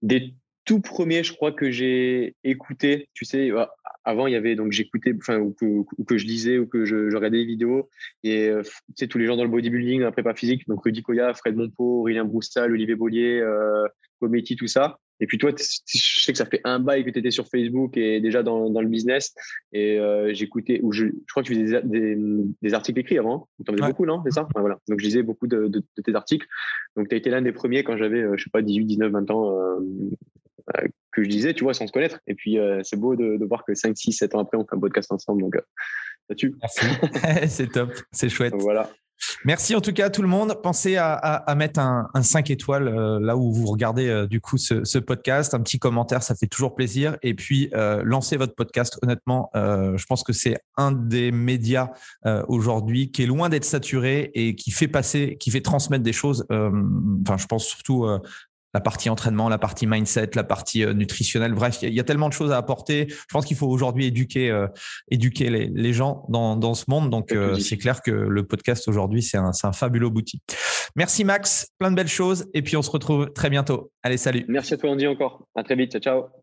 des tout premiers, je crois, que j'ai écouté. Tu sais, avant, il y avait donc j'écoutais, enfin, ou que, je lisais ou que je, regardais des vidéos. Et euh, tu sais, tous les gens dans le bodybuilding, la prépa physique, donc Rudy Koya, Fred Monpo, Aurélien Broussal, Olivier Bollier, euh, Cometti, tout ça. Et puis toi, je sais que ça fait un bail que tu étais sur Facebook et déjà dans, dans le business. Et euh, j'écoutais, ou je, je, crois que tu faisais des, des, articles écrits avant. Tu en faisais beaucoup, non? C'est ça? Voilà. Donc je lisais beaucoup de, de, tes articles. Donc tu as été l'un des premiers quand j'avais, euh, je sais pas, 18, 19, 20 ans, euh, euh, que je disais, tu vois, sans se connaître. Et puis, c'est beau de, de, voir que 5, 6, 7 ans après, on fait un podcast ensemble. Donc, ça tue. c'est top, c'est chouette. voilà. Merci en tout cas à tout le monde. Pensez à, mettre un, un, 5 étoiles là où vous regardez du coup ce, ce, podcast. Un petit commentaire, ça fait toujours plaisir. Et puis, lancez votre podcast. Honnêtement, je pense que c'est un des médias aujourd'hui qui est loin d'être saturé et qui fait passer, qui fait transmettre des choses. Enfin, je pense surtout la partie entraînement, la partie mindset, la partie euh, nutritionnelle. Bref, il y, a tellement de choses à apporter. Je pense qu'il faut aujourd'hui éduquer, euh, éduquer les, les, gens dans, dans ce monde. Donc, euh, c'est clair que le podcast aujourd'hui, c'est un, un fabuleux outil. Merci Max, plein de belles choses. Et puis, on se retrouve très bientôt. Allez, salut. Merci à toi, Andy, encore. À très vite. Ciao, ciao.